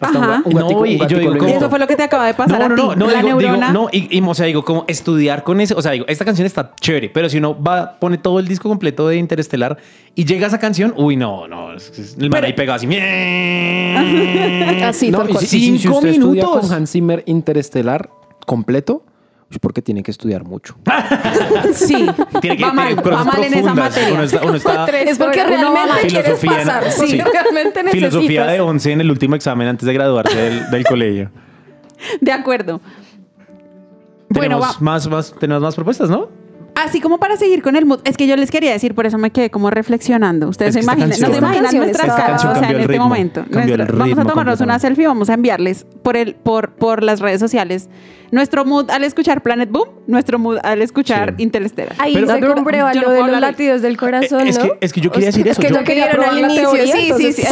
Hasta Ajá. un, gatico, No, y un yo digo, imitó. eso fue lo que te acaba de pasar no, no, a ti. no, no, la digo, digo, neurona. no, y, y, o sea, digo, como estudiar con ese, o sea, digo, esta canción está chévere, pero si uno va, pone todo el disco completo de Interestelar y llega a esa canción, uy, no, no, es- es- el man Pero- ahí pegado así, <laughs> Así, No, tal y cual. si, y si Cinco usted estudia minutos. con Hans Zimmer Interestelar completo, es porque tiene que estudiar mucho. <laughs> Sí, tiene que va mal, tener va mal en esa materia. Uno está, uno <laughs> está Es porque realmente quieres pasar. Sí. Porque realmente necesitas. <laughs> filosofía de 11 en el último examen antes de graduarse del, del colegio. De acuerdo. Bueno, tenemos, va. más, más, tenemos más propuestas, ¿no? Así como para seguir con el mood, es que yo les quería decir, por eso me quedé como reflexionando. Ustedes Es se imaginan, no se imaginan nuestras caras, o sea, en este ritmo, momento. Nuestra- vamos a tomarnos una selfie, vamos a enviarles por el, por, por las redes sociales nuestro mood al escuchar Planet Boom, nuestro mood al escuchar Sí. Interstellar. Ahí Pero- se comprueba Yo no lo de los latidos del corazón, es, ¿no? que, es que yo quería decir eso. Es que yo, lo que dieron probar al inicio, teoría, sí, sí, sí.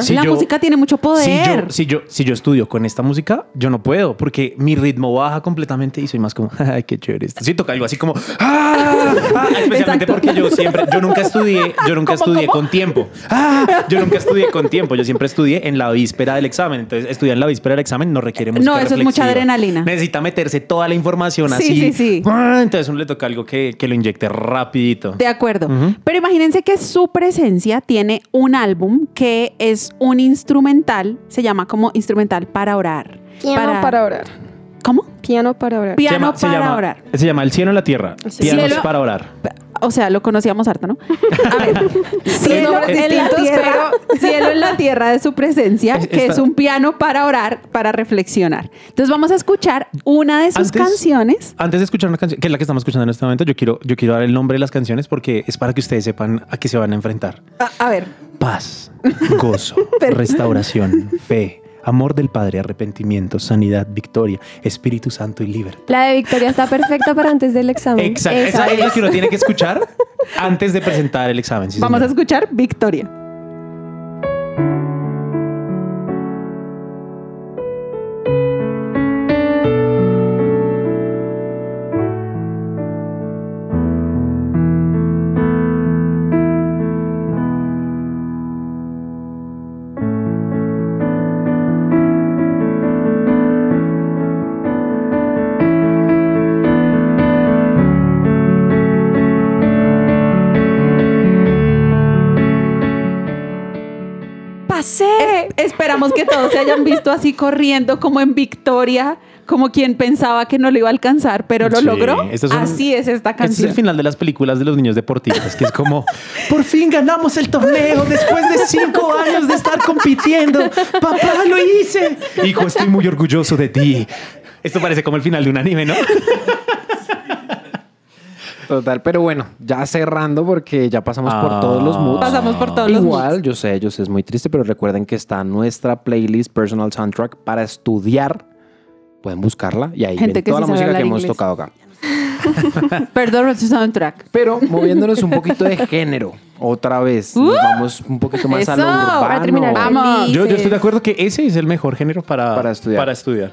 Si la yo- música tiene mucho Si poder. yo, si, yo, si yo estudio con esta música, yo no puedo, porque mi ritmo baja completamente y soy más como, <laughs> ay, qué chévere esto. Sí, toca algo así como, ah, ah, especialmente Exacto. porque yo siempre, yo nunca estudié, yo nunca ¿Cómo, estudié cómo? con tiempo. Ah, yo nunca estudié con tiempo, yo siempre estudié en la víspera del examen. Entonces, estudiar en la víspera del examen no requiere música No, eso es mucha adrenalina. Necesita meterse toda la información Sí, así. sí, sí. Entonces, uno le toca algo que, que lo inyecte rapidito. De acuerdo. Pero imagínense que su presencia tiene un álbum que es un instrumental, se llama como instrumental para orar. Piano para, orar. ¿Cómo? Piano para orar. Se Piano llama- se para llama- orar. Se llama El cielo en la tierra. Sí. Pianos Cielo- para orar. O sea, lo conocíamos harto, ¿no? <laughs> A ver, cielo nombres en la distintos, tierra, cielo en la tierra de su presencia, Es- que es un piano para orar, para reflexionar. Entonces vamos a escuchar una de sus Antes- canciones. Antes de escuchar una canción, que es la que estamos escuchando en este momento, yo quiero, yo quiero dar el nombre de las canciones porque es para que ustedes sepan a qué se van a enfrentar. A, a ver, Paz, gozo, <laughs> restauración, fe, amor del Padre, arrepentimiento, sanidad, victoria, Espíritu Santo y libertad. La de Victoria está perfecta para antes del examen. Exacto. Esa es la que uno tiene que escuchar antes de presentar el examen. sí, vamos a escuchar Victoria. Hayan visto así corriendo como en victoria, como quien pensaba que no lo iba a alcanzar, pero lo Sí, logró. estos son- así es esta Este es canción. el final de las películas de los niños deportistas, que es como, por fin ganamos el torneo después de cinco años de estar compitiendo. Papá, lo hice. Hijo, estoy muy orgulloso de ti. Esto parece como el final de un anime, ¿no? Total, pero bueno, ya cerrando porque ya pasamos por todos los moods. Pasamos por todos los Igual, moods. yo sé, yo sé, es muy triste, pero recuerden que está nuestra playlist Personal Soundtrack para estudiar. Pueden buscarla y ahí Gente ven que toda sí la música que hemos tocado acá. <laughs> Perdón, su soundtrack. Pero moviéndonos un poquito de género, otra vez, nos vamos un poquito más a lo Uh, Eso, urbano. Vamos. Yo, yo estoy de acuerdo que ese es el mejor género para, Para estudiar. Para estudiar.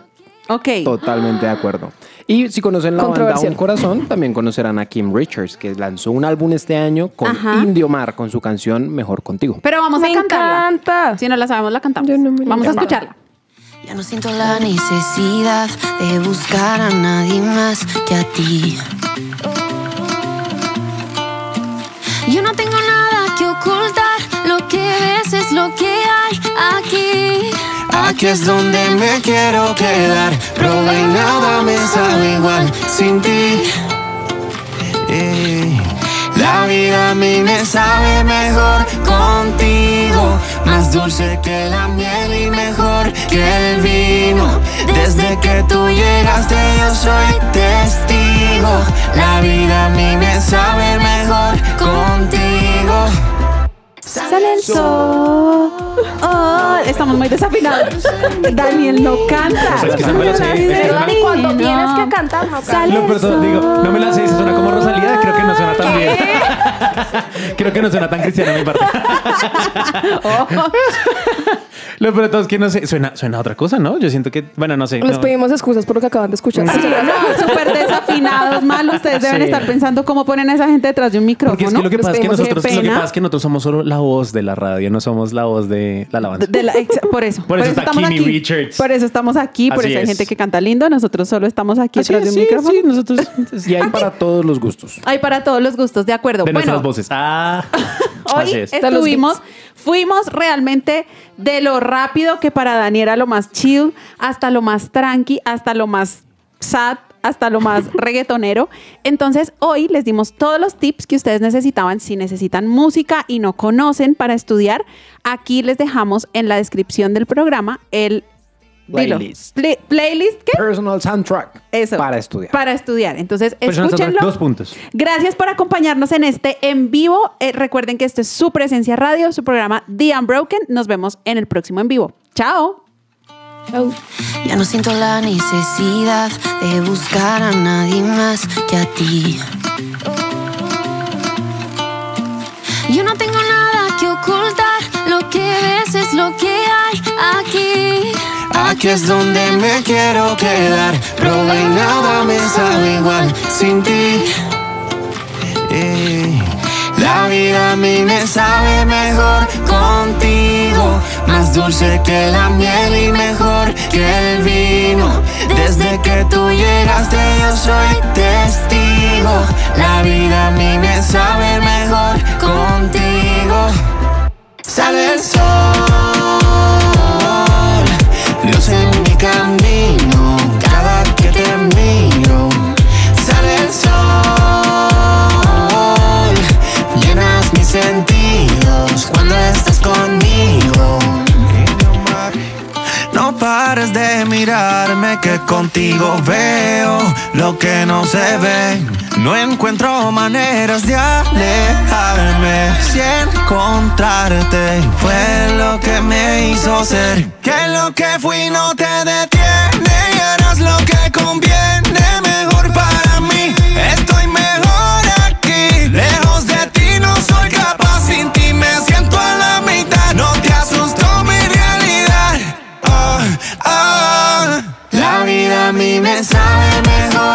Ok. Totalmente de acuerdo. Y si conocen la banda. Un Corazón, también conocerán a Kim Richards, que lanzó un álbum este año con Ajá. Indio Mar, con su canción Mejor Contigo. Pero vamos Me a cantarla. encanta. Si no la sabemos, la cantamos. Yo no vamos a escucharla. Ya no siento la necesidad de buscar a nadie más que a ti. Aquí es donde me quiero quedar. Probé y nada me sabe igual sin ti. Eh, La vida a mí me sabe mejor contigo. Más dulce que la miel y mejor que el vino. Desde que tú llegaste yo soy testigo. La vida a mí me sabe mejor contigo. Sale el sol. Oh, estamos muy desafinados. Daniel no canta. O sea, es que esa me la sé, es que Pero suena- Dani, cuando No. tienes que cantar, no cantas. Sale No, digo, no me la sé, suena como Rosalía, creo que no suena tan bien. <laughs> creo que no suena tan cristiano de mi parte. <laughs> Lo peor de todo es que no sé, suena, suena a otra cosa, ¿no? Yo siento que, bueno, no sé. Les no. pedimos excusas por lo que acaban de escuchar. No, súper desafinados, mal. Ustedes deben Sí. estar pensando cómo ponen a esa gente detrás de un micrófono. Porque es que lo que Les pasa es que pedimos nosotros, qué lo que pena. pasa es que nosotros somos solo la voz de la radio, no somos la voz de la alabanza. De- la- por eso. Por eso está estamos Kimi aquí. Richards. Por eso estamos aquí. Por Así eso hay es. gente que canta lindo. Nosotros solo estamos aquí Así detrás es, de un sí, micrófono. sí, nosotros <laughs> Y hay para todos los gustos. Hay para todos los gustos, de acuerdo. de bueno, nuestras voces. Ah, <laughs> hoy así es. estuvimos, fuimos realmente de lo rápido que para Dani era lo más chill, hasta lo más tranqui, hasta lo más sad, hasta lo más <laughs> reggaetonero. Entonces, hoy les dimos todos los tips que ustedes necesitaban si necesitan música y no conocen para estudiar. Aquí les dejamos en la descripción del programa el. Playlist. Play- playlist, ¿qué? Personal Soundtrack. Eso. Para estudiar. Para estudiar. Entonces, Personal escúchenlo. dos puntos. Gracias por acompañarnos en este en vivo. Eh, recuerden que esto es su presencia radio, su programa The Unbroken. Nos vemos en el próximo en vivo. Chao. Ya no siento la necesidad de buscar a nadie más que a ti. Yo no tengo nada que ocultar, lo que ves es lo que hay aquí. Aquí es donde me quiero quedar. Probé y nada me sabe igual sin ti. Eh, La vida a mí me sabe mejor contigo. Más dulce que la miel y mejor que el vino. Desde que tú llegaste yo soy testigo. La vida a mí me sabe mejor contigo. Sale el sol, mirarme que contigo veo lo que no se ve. No encuentro maneras de alejarme. Si encontrarte fue lo que me hizo ser. Que lo que fui no te detiene y harás lo que conviene. mí me sabe mejor.